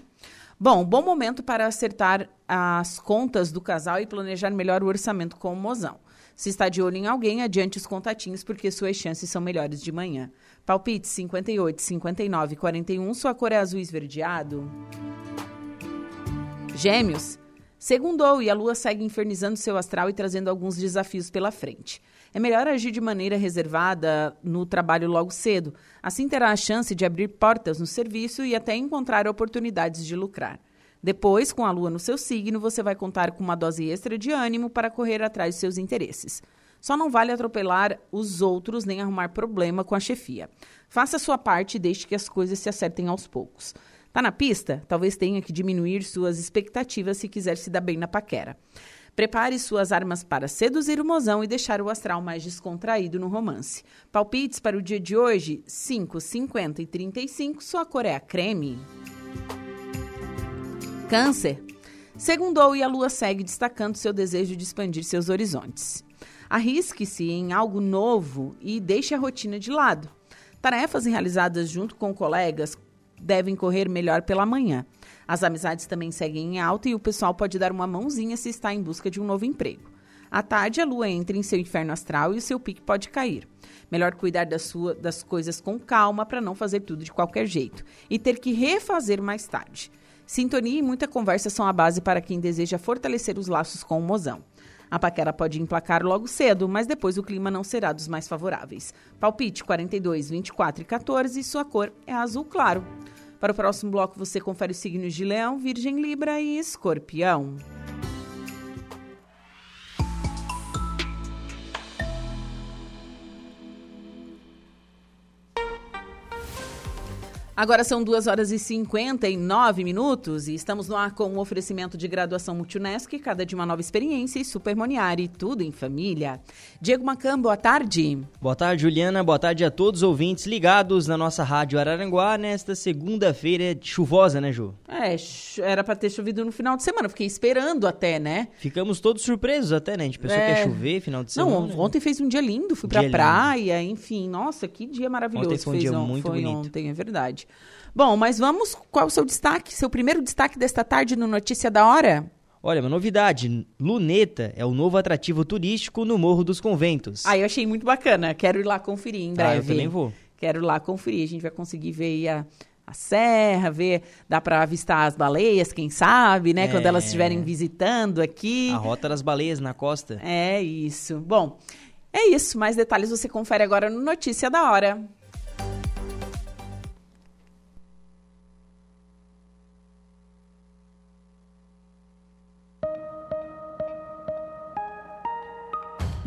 Bom, bom momento para acertar as contas do casal e planejar melhor o orçamento com o mozão. Se está de olho em alguém, adiante os contatinhos, porque suas chances são melhores de manhã. Palpite 58, 59, 41, sua cor é azul esverdeado. Gêmeos. Segundou e a lua segue infernizando seu astral e trazendo alguns desafios pela frente. É melhor agir de maneira reservada no trabalho logo cedo. Assim terá a chance de abrir portas no serviço e até encontrar oportunidades de lucrar. Depois, com a lua no seu signo, você vai contar com uma dose extra de ânimo para correr atrás de seus interesses. Só não vale atropelar os outros nem arrumar problema com a chefia. Faça a sua parte e deixe que as coisas se acertem aos poucos. Tá na pista? Talvez tenha que diminuir suas expectativas se quiser se dar bem na paquera. Prepare suas armas para seduzir o mozão e deixar o astral mais descontraído no romance. Palpites para o dia de hoje: 5, 50 e 35. Sua cor é a creme. Câncer. Segundou e a lua segue destacando seu desejo de expandir seus horizontes. Arrisque-se em algo novo e deixe a rotina de lado. Tarefas realizadas junto com colegas devem correr melhor pela manhã. As amizades também seguem em alta e o pessoal pode dar uma mãozinha se está em busca de um novo emprego. À tarde, a lua entra em seu inferno astral e o seu pique pode cair. Melhor cuidar das, sua, das coisas com calma para não fazer tudo de qualquer jeito e ter que refazer mais tarde. Sintonia e muita conversa são a base para quem deseja fortalecer os laços com o mozão. A paquera pode emplacar logo cedo, mas depois o clima não será dos mais favoráveis. Palpite 42, 24 e 14 e sua cor é azul claro. Para o próximo bloco você confere os signos de Leão, Virgem, Libra e Escorpião. Agora são 2 horas e 59 minutos e estamos no ar com um oferecimento de graduação Multunesc, cada de uma nova experiência e Supermoniari, tudo em família. Diego Macan, boa tarde. Boa tarde, Juliana. Boa tarde a todos os ouvintes ligados na nossa rádio Araranguá nesta segunda-feira chuvosa, né, Ju? É, era para ter chovido no final de semana, fiquei esperando até, né? Ficamos todos surpresos até, né? A gente pensou é... que ia chover final de semana. Não, ontem fez um dia lindo, fui dia pra praia, enfim, nossa, que dia maravilhoso. Ontem foi um dia muito foi bonito. ontem, é verdade. Bom, mas vamos. Qual é o seu destaque? Seu primeiro destaque desta tarde no Notícia da Hora? Olha, uma novidade: Luneta é o novo atrativo turístico no Morro dos Conventos. Ah, eu achei muito bacana. Quero ir lá conferir em breve. Ah, eu também vou. Quero ir lá conferir. A gente vai conseguir ver aí a, a serra, ver, dá para avistar as baleias, quem sabe, né? É. Quando elas estiverem visitando aqui. A rota das baleias na costa. É isso. Bom, é isso. Mais detalhes você confere agora no Notícia da Hora.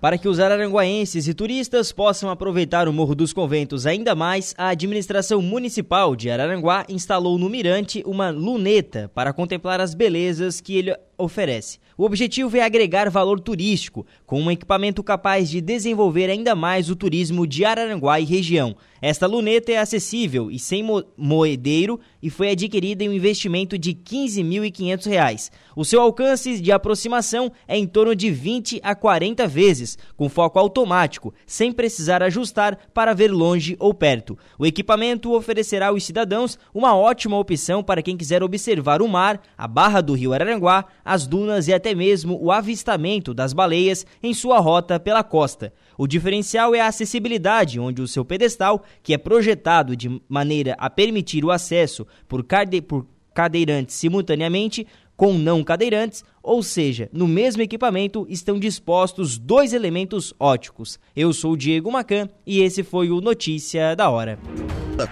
Para que os araranguaenses e turistas possam aproveitar o Morro dos Conventos ainda mais, a administração municipal de Araranguá instalou no Mirante uma luneta para contemplar as belezas que ele oferece. O objetivo é agregar valor turístico, com um equipamento capaz de desenvolver ainda mais o turismo de Araranguá e região. Esta luneta é acessível e sem moedeiro e foi adquirida em um investimento de R$ 15.500. O seu alcance de aproximação é em torno de 20 a 40 vezes, com foco automático, sem precisar ajustar para ver longe ou perto. O equipamento oferecerá aos cidadãos uma ótima opção para quem quiser observar o mar, a barra do rio Araranguá, as dunas e até mesmo o avistamento das baleias em sua rota pela costa. O diferencial é a acessibilidade, onde o seu pedestal, que é projetado de maneira a permitir o acesso por, cade por cadeirantes simultaneamente com não cadeirantes, ou seja, no mesmo equipamento estão dispostos dois elementos óticos. Eu sou o Diego Macan e esse foi o Notícia da Hora.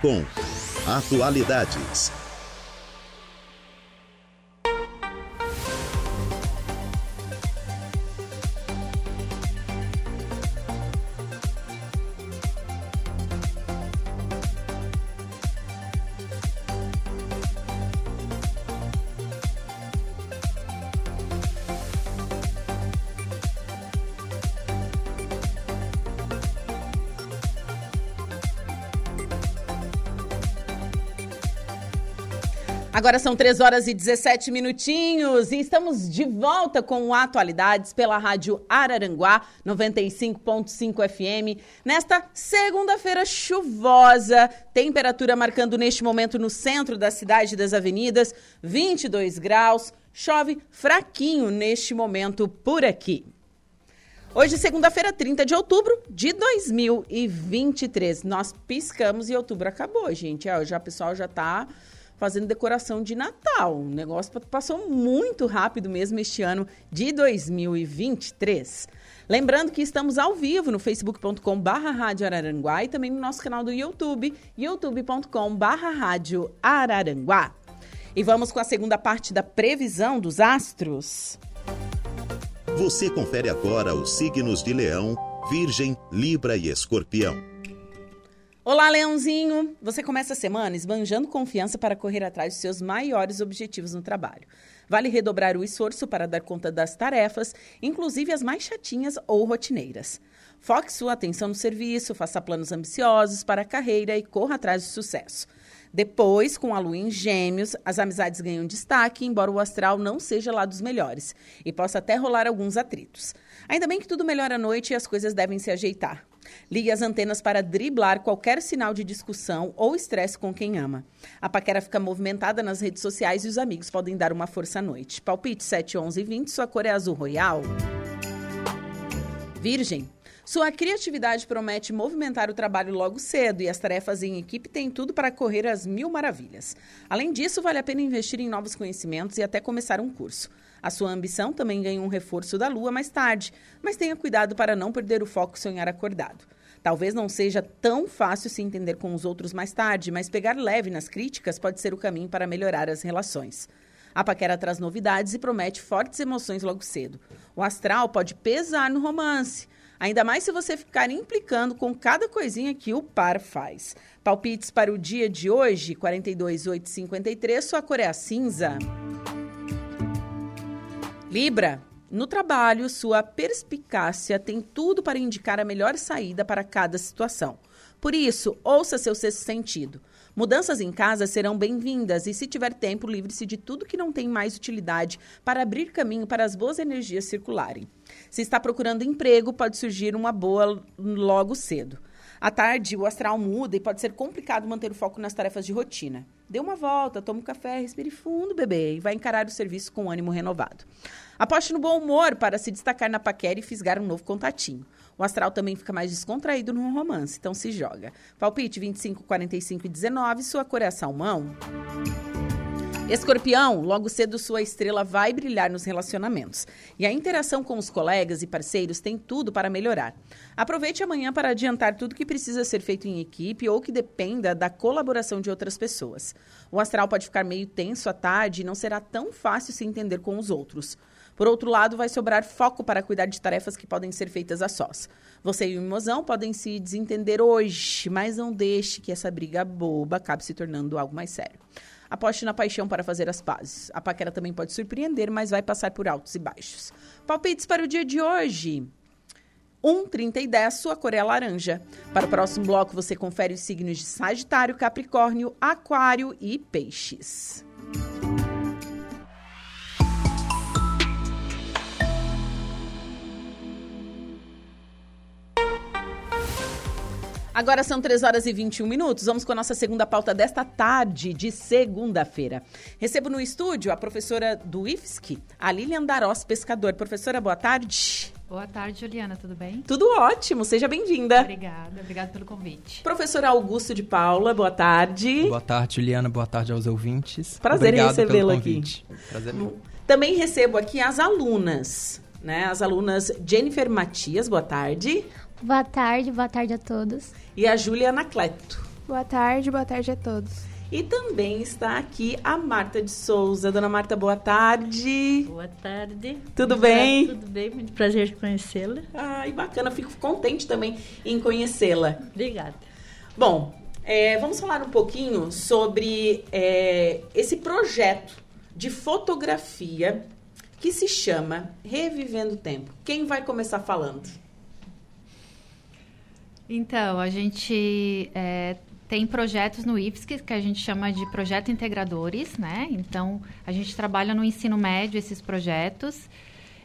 Com atualidades. Agora são 3 horas e 17 minutinhos e estamos de volta com Atualidades pela Rádio Araranguá 95.5 FM. Nesta segunda-feira chuvosa, temperatura marcando neste momento no centro da cidade das avenidas 22 graus. Chove fraquinho neste momento por aqui. Hoje, segunda-feira, 30 de outubro de 2023. Nós piscamos e outubro acabou, gente. É, já, o pessoal já está fazendo decoração de Natal. O negócio passou muito rápido mesmo este ano de 2023. Lembrando que estamos ao vivo no facebook.com barra Rádio Araranguá e também no nosso canal do YouTube, youtube.com barra Rádio Araranguá. E vamos com a segunda parte da previsão dos astros. Você confere agora os signos de Leão, Virgem, Libra e Escorpião. Olá, Leãozinho! Você começa a semana esbanjando confiança para correr atrás dos seus maiores objetivos no trabalho. Vale redobrar o esforço para dar conta das tarefas, inclusive as mais chatinhas ou rotineiras. Foque sua atenção no serviço, faça planos ambiciosos para a carreira e corra atrás do sucesso. Depois, com a lua em gêmeos, as amizades ganham destaque, embora o astral não seja lá dos melhores, e possa até rolar alguns atritos. Ainda bem que tudo melhora à noite e as coisas devem se ajeitar. Ligue as antenas para driblar qualquer sinal de discussão ou estresse com quem ama. A paquera fica movimentada nas redes sociais e os amigos podem dar uma força à noite. Palpite 7, 11 e 20, sua cor é azul royal. Virgem. Sua criatividade promete movimentar o trabalho logo cedo e as tarefas em equipe têm tudo para correr às mil maravilhas. Além disso, vale a pena investir em novos conhecimentos e até começar um curso. A sua ambição também ganha um reforço da lua mais tarde, mas tenha cuidado para não perder o foco e sonhar acordado. Talvez não seja tão fácil se entender com os outros mais tarde, mas pegar leve nas críticas pode ser o caminho para melhorar as relações. A paquera traz novidades e promete fortes emoções logo cedo. O astral pode pesar no romance, ainda mais se você ficar implicando com cada coisinha que o par faz. Palpites para o dia de hoje, 42853, sua cor é a cinza. Libra, no trabalho, sua perspicácia tem tudo para indicar a melhor saída para cada situação. Por isso, ouça seu sexto sentido. Mudanças em casa serão bem-vindas e, se tiver tempo, livre-se de tudo que não tem mais utilidade para abrir caminho para as boas energias circularem. Se está procurando emprego, pode surgir uma boa logo cedo. À tarde, o astral muda e pode ser complicado manter o foco nas tarefas de rotina. Dê uma volta, tome um café, respire fundo, bebê, e vai encarar o serviço com ânimo renovado. Aposte no bom humor para se destacar na paquera e fisgar um novo contatinho. O astral também fica mais descontraído no romance, então se joga. Palpite 25, 45 e 19, sua cor é salmão. Escorpião, logo cedo sua estrela vai brilhar nos relacionamentos. E a interação com os colegas e parceiros tem tudo para melhorar. Aproveite amanhã para adiantar tudo que precisa ser feito em equipe ou que dependa da colaboração de outras pessoas. O astral pode ficar meio tenso à tarde e não será tão fácil se entender com os outros. Por outro lado, vai sobrar foco para cuidar de tarefas que podem ser feitas a sós. Você e o mimosão podem se desentender hoje, mas não deixe que essa briga boba acabe se tornando algo mais sério. Aposte na paixão para fazer as pazes. A paquera também pode surpreender, mas vai passar por altos e baixos. Palpites para o dia de hoje. 1, 30 e 10, sua cor é laranja. Para o próximo bloco, você confere os signos de Sagitário, Capricórnio, Aquário e Peixes. Agora são 3 horas e 21 minutos. Vamos com a nossa segunda pauta desta tarde de segunda-feira. Recebo no estúdio a professora do IFSC, a Lilian Darós Pescador. Professora, boa tarde. Boa tarde, Juliana, tudo bem? Tudo ótimo, seja bem-vinda. Obrigada, obrigada pelo convite. Professor Augusto de Paula, boa tarde. Boa tarde, Juliana, boa tarde aos ouvintes. Prazer em recebê-lo aqui. Prazer meu. Também recebo aqui as alunas, né? As alunas Jennifer Matias, boa tarde. Boa tarde, boa tarde a todos. E a Júlia Anacleto. Boa tarde, boa tarde a todos. E também está aqui a Marta de Souza. Dona Marta, boa tarde. Boa tarde. Tudo bem? Tudo bem, muito prazer de conhecê-la. Ai, bacana, fico contente também em conhecê-la. Obrigada. Bom, é, vamos falar um pouquinho sobre é, esse projeto de fotografia que se chama Revivendo o Tempo. Quem vai começar falando? Então, a gente é, tem projetos no IFSC que a gente chama de projeto integradores, né? Então, a gente trabalha no ensino médio esses projetos.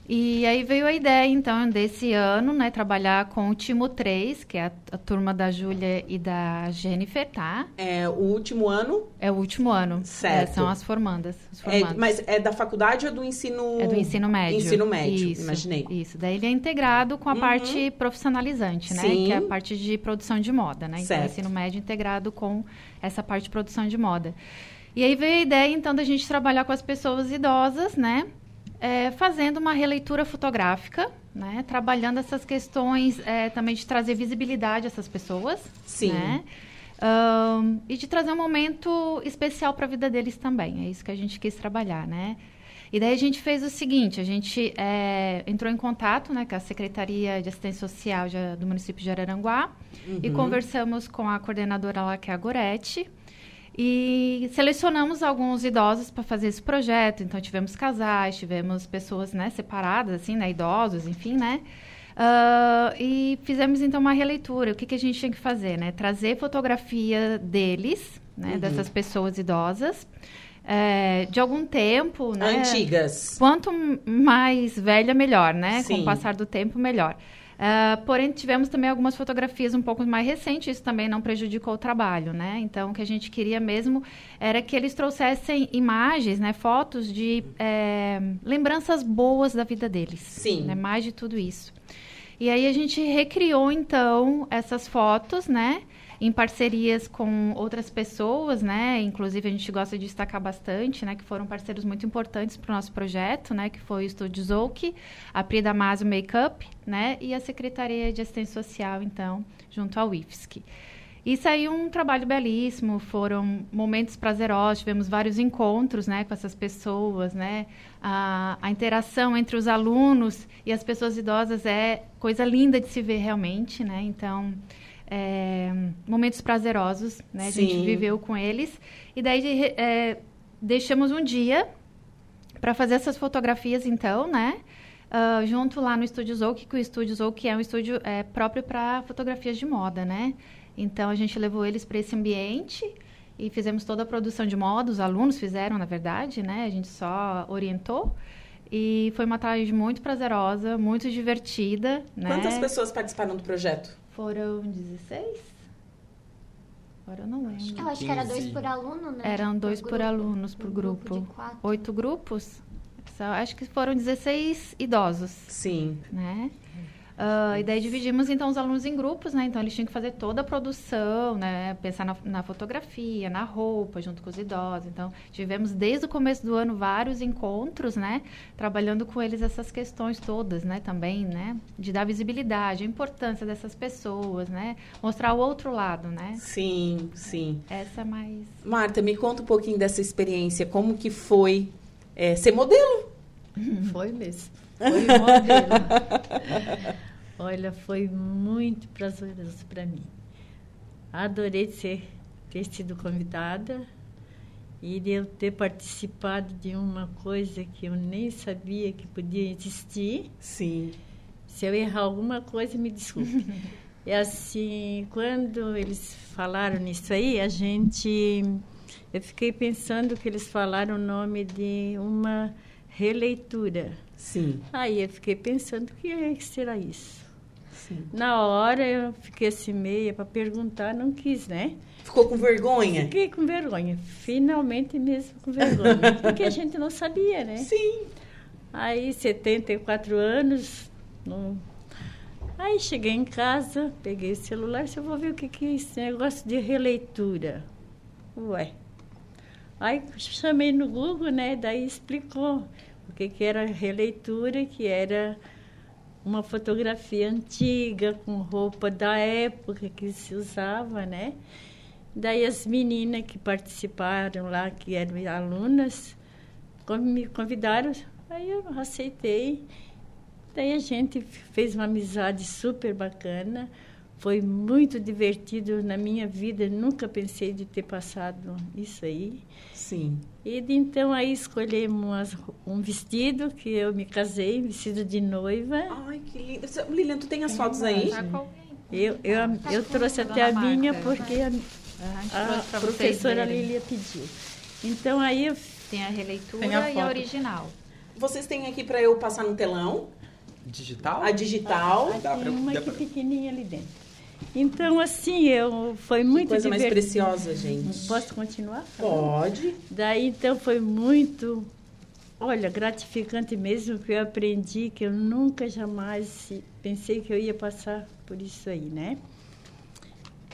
E aí veio a ideia, então, desse ano, né, trabalhar com o Timo 3, que é a, a turma da Júlia e da Jennifer, tá? É o último ano? É o último ano. Certo. É, são as formandas. É, mas é da faculdade ou do ensino... É do ensino médio. Ensino médio, isso, imaginei. Isso, daí ele é integrado com a uhum. parte profissionalizante, né? Sim. Que é a parte de produção de moda, né? Então, certo. ensino médio integrado com essa parte de produção de moda. E aí veio a ideia, então, da gente trabalhar com as pessoas idosas, né? É, fazendo uma releitura fotográfica, né? Trabalhando essas questões é, também de trazer visibilidade a essas pessoas. Sim. Né? Um, e de trazer um momento especial para a vida deles também. É isso que a gente quis trabalhar, né? E daí a gente fez o seguinte, a gente é, entrou em contato né, com a Secretaria de Assistência Social de, do município de Araranguá e Uhum. conversamos com a coordenadora lá, que é a Gorete, e selecionamos alguns idosos para fazer esse projeto. Então, tivemos casais, tivemos pessoas né, separadas, assim, né, idosos, enfim, né? Ah, e fizemos, então, uma releitura. O que, que a gente tinha que fazer, né? Trazer fotografia deles, né, Uhum. dessas pessoas idosas, é, de algum tempo, né? Antigas. Quanto mais velha, melhor, né? Com Sim. o passar do tempo, melhor. Ah, porém, tivemos também algumas fotografias um pouco mais recentes, isso também não prejudicou o trabalho, né? Então, o que a gente queria mesmo era que eles trouxessem imagens, né? Fotos de é, lembranças boas da vida deles. Sim. Né? Mais de tudo isso. E aí a gente recriou, então, essas fotos, né? Em parcerias com outras pessoas, né? Inclusive, a gente gosta de destacar bastante, né? Que foram parceiros muito importantes para o nosso projeto, né? Que foi o Estúdio Zouk, a Pri Damasio Makeup, né? E a Secretaria de Assistência Social, então, junto ao IFSC. E saiu um trabalho belíssimo, foram momentos prazerosos, tivemos vários encontros, né, com essas pessoas, né, a, a interação entre os alunos e as pessoas idosas é coisa linda de se ver realmente, né, então, é, momentos prazerosos, né, a gente viveu com eles, e daí é, deixamos um dia para fazer essas fotografias, então, né? ah, junto lá no Estúdio Zouk, que o Estúdio Zouk é um estúdio é, próprio para fotografias de moda, né? Então, a gente levou eles para esse ambiente e fizemos toda a produção de moda, os alunos fizeram, na verdade, né? A gente só orientou. E foi uma tarde muito prazerosa, muito divertida, né? Quantas pessoas participaram do projeto? Foram 16? Agora eu não lembro. Eu acho que era dois por aluno, né? Eram dois por, grupo. alunos por Um grupo. quatro. Oito grupos? Só- acho que foram 16 idosos. Sim. Né? Ah, e daí dividimos então os alunos em grupos, né? Então eles tinham que fazer toda a produção, né? Pensar na, na fotografia, na roupa, junto com os idosos. Então tivemos desde o começo do ano vários encontros, né? Trabalhando com eles essas questões todas, né? Também, né? De dar visibilidade, a importância dessas pessoas, né? Mostrar o outro lado, né? Sim, sim. Essa é mais Marta, me conta um pouquinho dessa experiência. Como que foi é, ser modelo? Foi mesmo. Foi. Olha, foi muito prazeroso para mim. Adorei ser, ter sido convidada e de eu ter participado de uma coisa que eu nem sabia que podia existir. Sim. Se eu errar alguma coisa, me desculpe. E assim, quando eles falaram nisso aí, a gente. Eu fiquei pensando que eles falaram o nome de uma releitura. Sim. Aí eu fiquei pensando o que é que será isso. Sim. Na hora eu fiquei assim meia para perguntar, não quis, né? Ficou com vergonha? Fiquei com vergonha, finalmente mesmo com vergonha, porque a gente não sabia, né? Sim. Aí 74 anos, não... aí cheguei em casa, peguei o celular, se eu vou ver o que que é esse negócio de releitura. Ué. Aí chamei no Google, né? Daí explicou o que, que era releitura, que era uma fotografia antiga, com roupa da época que se usava, né? Daí as meninas que participaram lá, que eram alunas, me convidaram, aí eu aceitei. Daí a gente fez uma amizade super bacana. Foi muito divertido na minha vida. Nunca pensei de ter passado isso aí. Sim. E de então aí escolhemos um vestido que eu me casei, vestido de noiva. Ai, que lindo. Lilian, tu tem as fotos aí? Tá Eu, eu, eu trouxe até a minha Marta. porque a, A a professora. Lilia pediu. Então aí eu Tem a releitura Tem a e a original. Vocês têm aqui para eu passar no telão Digital? a digital. Dá tem pra- uma dá aqui pra- pequenininha ali dentro. Então assim, eu foi muito coisa mais divertido. preciosa, gente. Posso continuar? Pode. Daí então foi muito, olha, gratificante mesmo que eu aprendi que eu nunca jamais pensei que eu ia passar por isso aí, né?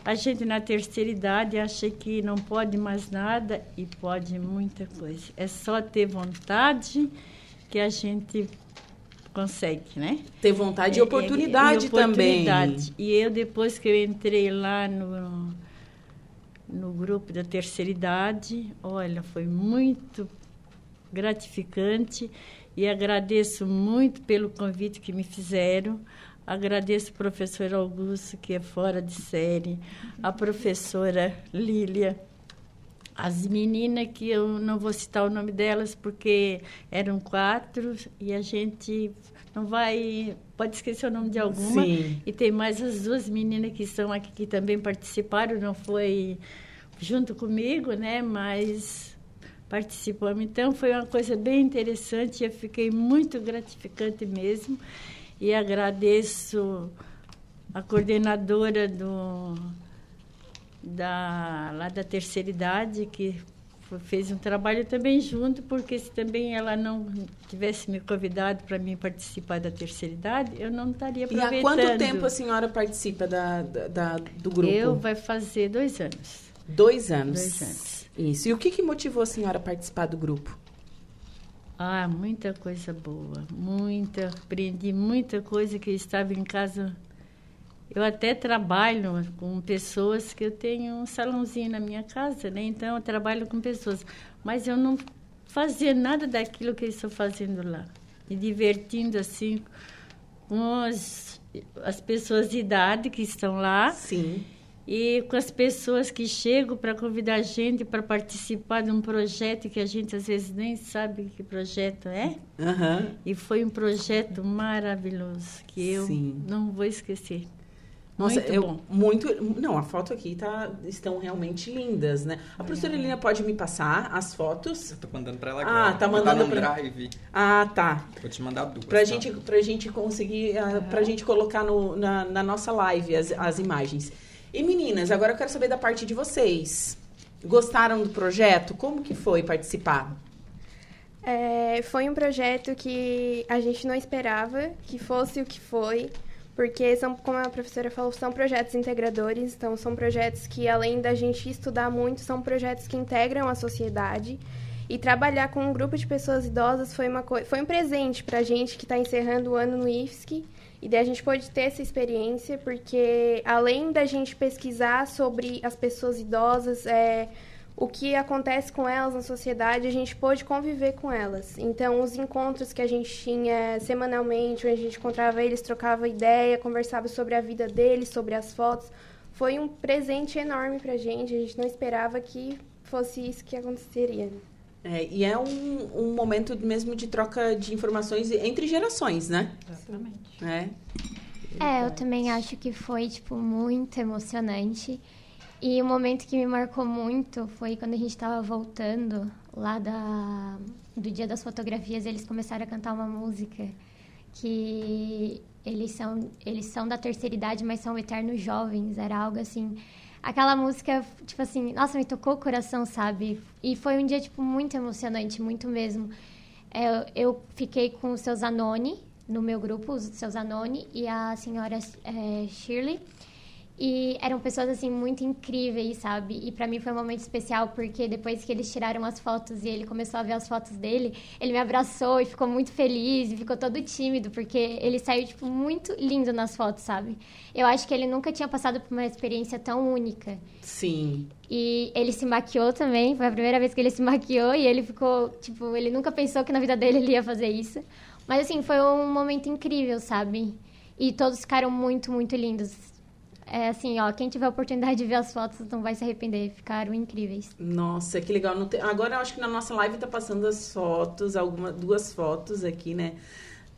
A gente na terceira idade acha que não pode mais nada e pode muita coisa. É só ter vontade que a gente consegue, né? Ter vontade e É, oportunidade, e oportunidade. também. E eu, depois que eu entrei lá no, no grupo da terceira idade, olha, foi muito gratificante e agradeço muito pelo convite que me fizeram. Agradeço o professor Augusto, que é fora de série, a professora Lília, as meninas que eu não vou citar o nome delas porque eram quatro e a gente não vai pode esquecer o nome de alguma. Sim. e tem mais as duas meninas que estão aqui que também participaram não foi junto comigo né mas participamos. Então foi uma coisa bem interessante eu fiquei muito gratificante mesmo. E agradeço a coordenadora do da lá da terceira idade que fez um trabalho também junto porque se também ela não tivesse me convidado para mim participar da terceira idade eu não estaria E aproveitando há quanto tempo a senhora participa da- da- do grupo? eu vai fazer dois anos Dois anos. Dois anos. Isso. E o que, que motivou a senhora a participar do grupo? Ah, muita coisa boa, muita, aprendi muita coisa que eu estava em casa. Eu até trabalho com pessoas que eu tenho um salãozinho na minha casa, né? Então eu trabalho com pessoas, mas eu não fazia nada daquilo que eu estou fazendo lá. Me divertindo assim com as, as pessoas de idade que estão lá. Sim. E com as pessoas que chegam para convidar a gente para participar de um projeto que a gente às vezes nem sabe que projeto é. Aham. E foi um projeto maravilhoso que eu Sim. não vou esquecer. Nossa, Muito eu, bom. muito. Não, a foto aqui tá, estão realmente lindas, né? A professora Helena pode me passar as fotos? Tô mandando pra ela Ah, agora. tá mandando no pra- drive. Ah, tá. Vou te mandar duas. Pra tá? gente, pra gente conseguir, ah, pra gente colocar no- na, na nossa live as, as imagens. E meninas, agora eu quero saber da parte de vocês. Gostaram do projeto? Como que foi participar? É, foi um projeto que a gente não esperava que fosse o que foi, porque são, como a professora falou, são projetos integradores, então são projetos que além da gente estudar muito, são projetos que integram a sociedade. E trabalhar com um grupo de pessoas idosas foi uma foi um presente para a gente que está encerrando o ano no IFSC. E daí a gente pôde ter essa experiência, porque além da gente pesquisar sobre as pessoas idosas, é, o que acontece com elas na sociedade, a gente pôde conviver com elas. Então, os encontros que a gente tinha semanalmente, onde a gente encontrava eles, trocava ideia, conversava sobre a vida deles, sobre as fotos, foi um presente enorme pra gente. A gente não esperava que fosse isso que aconteceria. É, e é um, um momento mesmo de troca de informações entre gerações, né? Exatamente. É. É, eu também acho que foi, tipo, muito emocionante. E o momento que me marcou muito foi quando a gente estava voltando lá da, do Dia das Fotografias, eles começaram a cantar uma música que eles são, eles são da terceira idade, mas são eternos jovens. Era algo assim. Aquela música, tipo assim, nossa, me tocou o coração, sabe? E foi um dia, tipo, muito emocionante, muito mesmo. É, eu fiquei com o seu Zanoni no meu grupo, o seu Zanoni e a senhora é, Shirley. E eram pessoas, assim, muito incríveis, sabe? E pra mim foi um momento especial, porque depois que eles tiraram as fotos e ele começou a ver as fotos dele, ele me abraçou e ficou muito feliz e ficou todo tímido, porque ele saiu, tipo, muito lindo nas fotos, sabe? Eu acho que ele nunca tinha passado por uma experiência tão única. Sim. E ele se maquiou também, foi a primeira vez que ele se maquiou e ele ficou, tipo, ele nunca pensou que na vida dele ele ia fazer isso. Mas assim, foi um momento incrível, sabe? E todos ficaram muito, muito lindos. É assim, ó, quem tiver a oportunidade de ver as fotos não vai se arrepender, ficaram incríveis. Nossa, que legal. Tem- Agora eu acho que na nossa live tá passando as fotos, alguma, duas fotos aqui, né?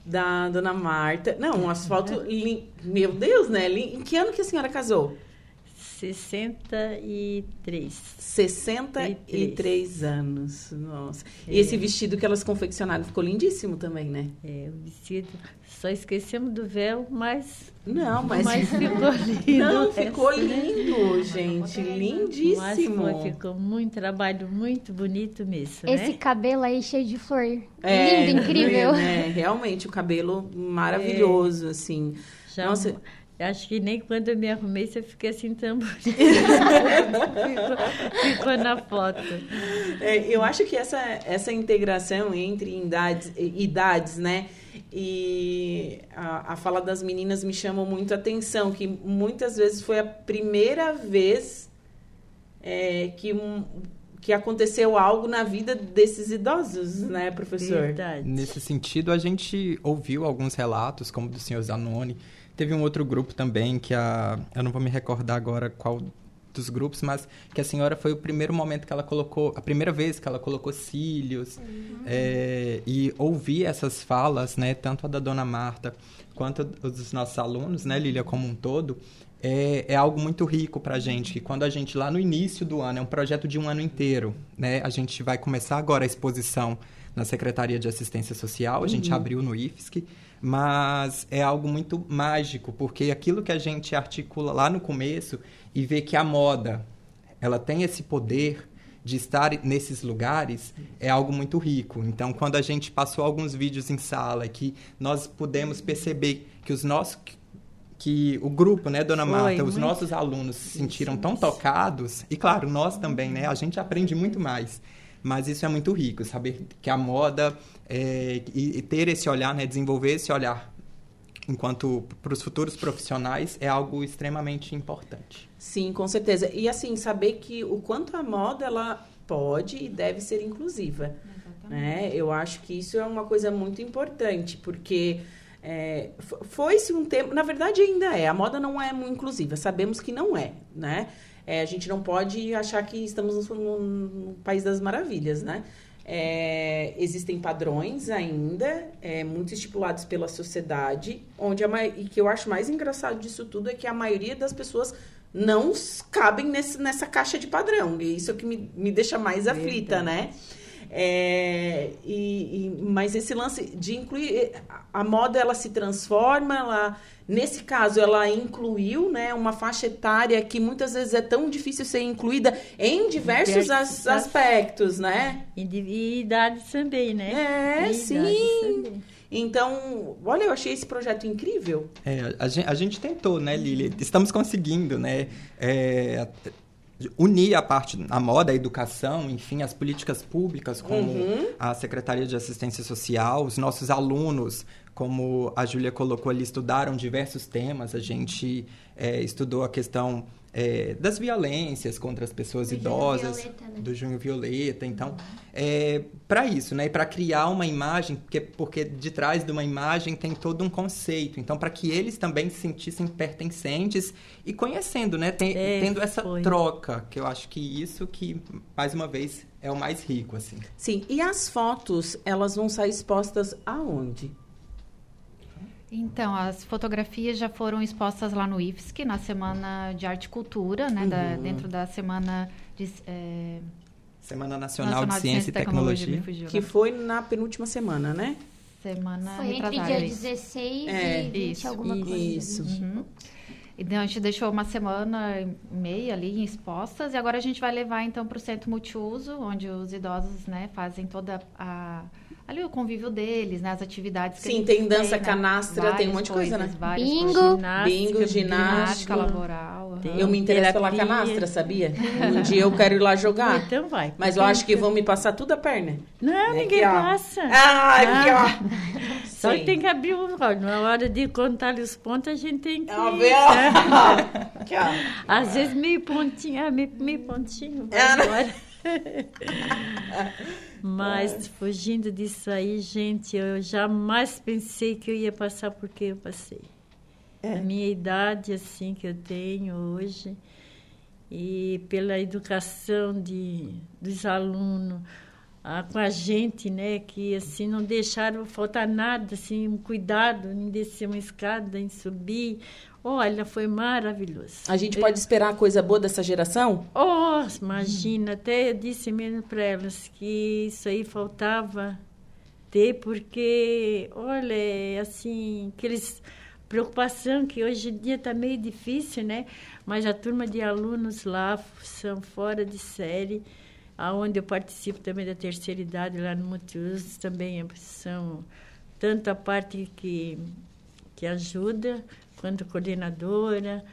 Da dona Marta. Não, as fotos. lin- Meu Deus, né? Em que ano que a senhora casou? 63. 63 anos. Nossa. E É. esse vestido que elas confeccionaram ficou lindíssimo também, né? É, o vestido. Só esquecemos do véu, mas. Não, mas. Mas ficou lindo. Não, ficou É, lindo, gente. Lindíssimo. Mas ficou muito trabalho, muito bonito mesmo. Esse né? cabelo aí cheio de flor. É, Lindo, incrível. É, realmente, o cabelo maravilhoso, assim. Já Nossa, Acho que nem quando eu me arrumei, você fiquei assim tão bonita. ficou, ficou na foto. É, eu acho que essa, essa integração entre idades, idades né? E a, a fala das meninas me chamou muito a atenção, que muitas vezes foi a primeira vez é, que, um, que aconteceu algo na vida desses idosos, né, professor? Verdade. Nesse sentido, a gente ouviu alguns relatos, como do senhor Zanoni. Teve um outro grupo também que a. Eu não vou me recordar agora qual dos grupos, mas que a senhora foi o primeiro momento que ela colocou, a primeira vez que ela colocou cílios é, e ouvir essas falas, né, tanto a da dona Marta quanto a dos nossos alunos, né, Lília, como um todo, é, é algo muito rico para a gente, que quando a gente, lá no início do ano, é um projeto de um ano inteiro, né, a gente vai começar agora a exposição na Secretaria de Assistência Social, a gente Uhum. abriu no IFSC, mas é algo muito mágico, porque aquilo que a gente articula lá no começo e vê que a moda, ela tem esse poder de estar nesses lugares, é algo muito rico. Então, quando a gente passou alguns vídeos em sala que nós pudemos perceber que os nossos que o grupo, né, Dona Foi, Marta, os muito. nossos alunos se sentiram tão tocados, e claro, nós também, né, a gente aprende muito mais. Mas isso é muito rico, saber que a moda é, e, e ter esse olhar, né, desenvolver esse olhar enquanto para os futuros profissionais é algo extremamente importante. Sim, com certeza. E assim, saber que o quanto a moda ela pode e deve ser inclusiva. Né? Eu acho que isso é uma coisa muito importante, porque é, foi-se um tempo. Na verdade, ainda é. A moda não é muito inclusiva. Sabemos que não é, né? É, a gente não pode achar que estamos no, no- país das maravilhas, né? É, existem padrões ainda, é, muito estipulados pela sociedade, onde a e que eu acho mais engraçado disso tudo é que a maioria das pessoas não cabem nesse, nessa caixa de padrão. E isso é o que me, me deixa mais aflita, né? É, e, e- mas esse lance de incluir a- moda ela se transforma ela nesse caso ela incluiu né uma faixa etária que muitas vezes é tão difícil ser incluída em diversos Diversos as- aspectos né E e idades também, né? é E sim também. então olha eu achei esse projeto incrível É, a, gente, a gente tentou, né, Lili? Estamos conseguindo, né? é, unir a parte, a moda, a educação, enfim, as políticas públicas, como Uhum. a Secretaria de Assistência Social, os nossos alunos, como a Júlia colocou ali, estudaram diversos temas. A gente é, estudou a questão é, das violências contra as pessoas Do Junho idosas, Violeta, né? do Junho Violeta. Então, é, para isso, né? E para criar uma imagem, porque, porque de trás de uma imagem tem todo um conceito. Então, para que eles também se sentissem pertencentes e conhecendo, né? Tem- É, tendo essa foi. troca, que eu acho que isso que, mais uma vez, é o mais rico, assim. sim e as fotos elas vão sair expostas aonde Então, as fotografias já foram expostas lá no IFSC, na Semana de Arte e Cultura, né? da- Uhum. dentro da Semana de... é, Semana Nacional, de Ciência e Tecnologia. fugiu que agora. foi na penúltima semana né Semana Foi entre dia isso. 16 É, e 20 isso, alguma coisa. isso. Uhum. Então, a gente deixou uma semana e meia ali expostas e agora a gente vai levar então para o centro multiuso, onde os idosos, né, fazem toda a ali o convívio deles, né, as atividades que Sim, eles tem dança têm, né, canastra, tem um monte de coisa, né? várias Bingo. coisas. Bingo, ginástica. ginástica laboral. Eu me interesso pela Terapia. canastra, sabia? Um dia eu quero ir lá jogar. Então vai. Mas eu acho que vão me passar tudo a perna. Não, Aqui, ninguém passa. Ah, aqui, Ah. ó. Só que tem que abrir o olho. Na hora de contar os pontos, a gente tem que... Aqui, ó. Às vezes meio pontinho, ah, meio, meio pontinho. vai É, né? Mas fugindo disso aí, gente, eu jamais pensei que eu ia passar porque eu passei. É. A minha idade, assim, que eu tenho hoje, e pela educação de, dos alunos ah, com a gente, né, que assim não deixaram faltar nada, assim, um cuidado em descer uma escada, em subir. Olha, foi maravilhoso. A gente pode esperar coisa boa dessa geração? Oh, imagina, até eu disse mesmo para elas que isso aí faltava ter, porque, olha, assim, aqueles preocupação que hoje em dia está meio difícil, né? Mas a turma de alunos lá são fora de série, aonde eu participo também da terceira idade lá no Multiusos, também são tanto a parte que, que ajuda, quanto a coordenadora,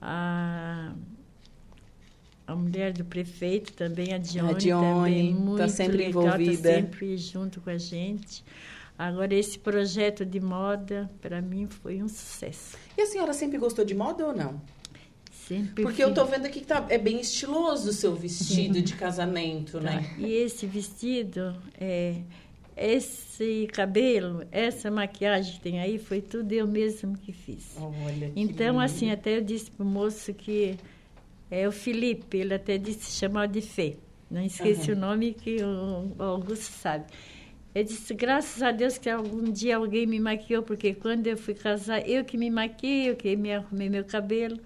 a a mulher do prefeito também, a Dione, Dione, também tá muito sempre legal, envolvida. Tá sempre junto com a gente. Agora, esse projeto de moda, para mim, foi um sucesso. E a senhora sempre gostou de moda ou não? Sempre Porque eu fiz. tô vendo aqui que tá, é bem estiloso o seu vestido de casamento, né? Tá. E esse vestido, é, esse cabelo, essa maquiagem que tem aí, foi tudo eu mesma que fiz. Olha, que Então, lindo. assim, até eu disse pro moço que é o Felipe, ele até disse chamar de Fê. Não esqueci Aham. o nome que o, Augusto sabe. Eu disse, graças a Deus que algum dia alguém me maquiou, porque quando eu fui casar, eu que me maquiei, eu que me arrumei meu cabelo,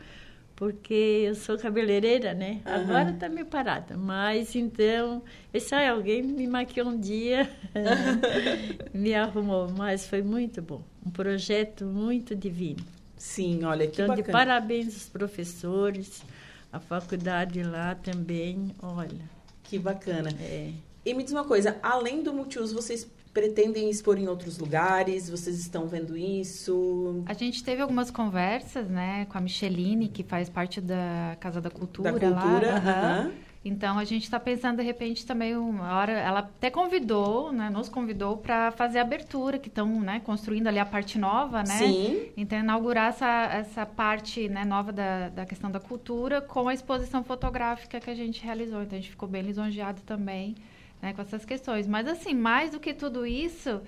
porque eu sou cabeleireira, né? Aham. Agora tá meio parada, mas então, esse aí, alguém me maquiou um dia, me arrumou, mas foi muito bom. Um projeto muito divino. Sim, olha que Então, de bacana. parabéns aos professores, a faculdade lá também, olha. Que bacana. É. E me diz uma coisa, além do multiuso, vocês pretendem expor em outros lugares? Vocês estão vendo isso? A gente teve algumas conversas, né, com a Micheline, que faz parte da Casa da Cultura, Da Cultura, lá. Então a gente está pensando de repente também uma hora, ela até convidou, né, nos convidou para fazer a abertura, que estão, né, construindo ali a parte nova, né? Sim. Então inaugurar essa, essa parte, né, nova da, da questão da cultura com a exposição fotográfica que a gente realizou. Então a gente ficou bem lisonjeado também, né, com essas questões. Mas assim, mais do que tudo isso,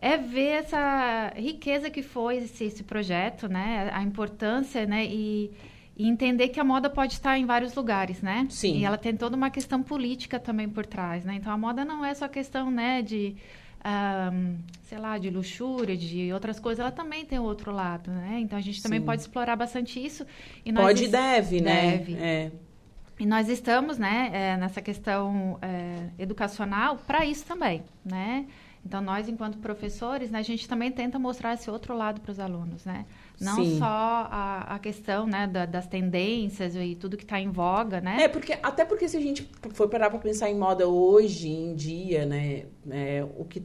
é ver essa riqueza que foi esse, esse projeto, né? A importância, né? E, e entender que a moda pode estar em vários lugares, né? Sim. E ela tem toda uma questão política também por trás, né? Então a moda não é só questão, né, de ahn, sei lá, de luxúria, de outras coisas, ela também tem o outro lado, né? Então a gente também Sim. pode explorar bastante isso. E Pode e es- deve, né? Deve. É. E nós estamos, né, é, nessa questão é, educacional para isso também, né? Então, nós, enquanto professores, né, a gente também tenta mostrar esse outro lado para os alunos, né? Não Sim. só a, a questão, né, da- das tendências e tudo que está em voga, né? É, porque, até porque se a gente for parar pra pensar em moda hoje em dia, né? é, o que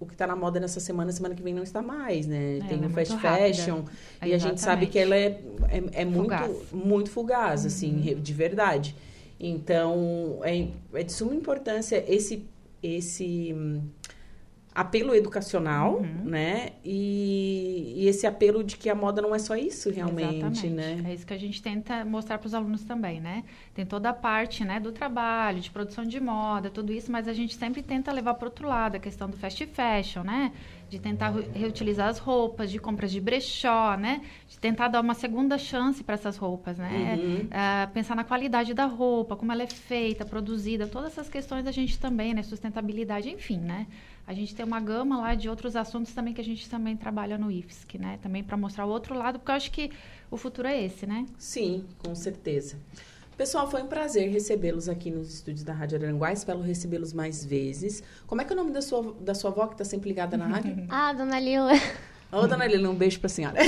o que tá na moda nessa semana, semana que vem não está mais, né? É, Tem é o fast muito rápida. fashion. E a gente sabe que ela é, é, é muito, Fugaz. Uhum. muito fugaz, assim, re- de verdade. Então, é, é de suma importância esse, esse hum, apelo educacional, Uhum. né? E, e esse apelo de que a moda não é só isso, realmente, Exatamente. né? É isso que a gente tenta mostrar para os alunos também, né? Tem toda a parte, né, do trabalho, de produção de moda, tudo isso, mas a gente sempre tenta levar para outro lado, a questão do fast fashion, né? De tentar re- reutilizar as roupas, de compras de brechó, né? De tentar dar uma segunda chance para essas roupas, né? Uhum. Ah, pensar na qualidade da roupa, como ela é feita, produzida, todas essas questões a gente também, né? Sustentabilidade, enfim, né? A gente tem uma gama lá de outros assuntos também que a gente também trabalha no IFSC, né? Também para mostrar o outro lado, porque eu acho que o futuro é esse, né? Sim, com certeza. Pessoal, foi um prazer recebê-los aqui nos estúdios da Rádio Aranguá. Espero recebê-los mais vezes. Como é que é o nome da sua, da sua avó que está sempre ligada na rádio? Ah, dona Lila. Ô, dona Lila, um beijo para a senhora.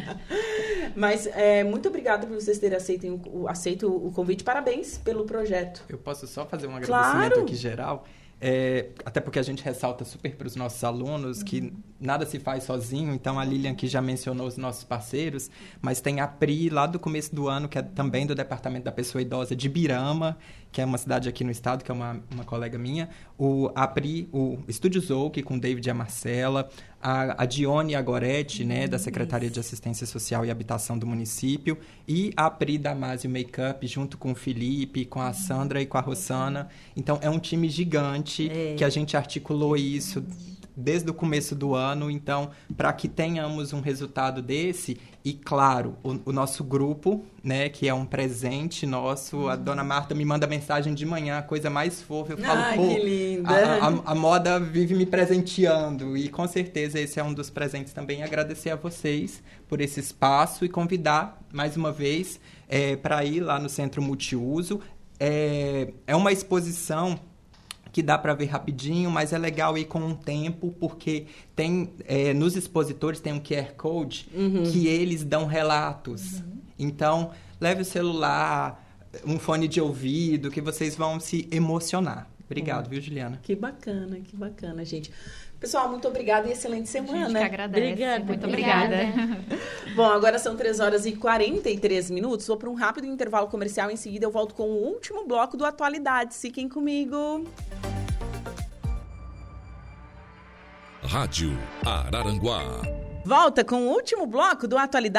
Mas é, muito obrigada por vocês terem aceito, o- aceito o convite. Parabéns pelo projeto. Eu posso só fazer um Claro. agradecimento aqui geral? É, até porque a gente ressalta super para os nossos alunos que Uhum. nada se faz sozinho. Então, a Lilian aqui já mencionou os nossos parceiros, mas tem a Pri lá do começo do ano, que é também do Departamento da Pessoa Idosa de Birama, que é uma cidade aqui no estado, que é uma, uma colega minha. O, a Pri, o Estúdio Zouk, com o David e a Marcela. A, a Dione Agoretti, né, da Secretaria de Assistência Social e Habitação do município. E a Pri Damasio Makeup, junto com o Felipe, com a Sandra e com a Rossana. Então, é um time gigante que a gente articulou isso desde o começo do ano. Então, para que tenhamos um resultado desse, e claro, o, o nosso grupo, né, que é um presente nosso, a dona Marta me manda mensagem de manhã, a coisa mais fofa. Eu falo, Ai, pô, que linda. a, a- a moda vive me presenteando. E com certeza esse é um dos presentes também. Agradecer a vocês por esse espaço e convidar mais uma vez para ir lá no Centro Multiuso. É, é uma exposição que dá para ver rapidinho, mas é legal ir com um tempo, porque tem é, nos expositores tem um QR Code Uhum. que eles dão relatos. Então, leve o celular, um fone de ouvido, que vocês vão se emocionar. Obrigado, viu, Juliana? Que bacana, que bacana, gente. Pessoal, muito obrigada e excelente semana. que agradece. Obrigada. Muito Obrigada. obrigada. Bom, agora são 3 horas e 43 minutos. Vou para um rápido intervalo comercial. Em seguida, eu volto com o último bloco do Atualidades. Fiquem comigo. Rádio Araranguá. Volta com o último bloco do Atualidades.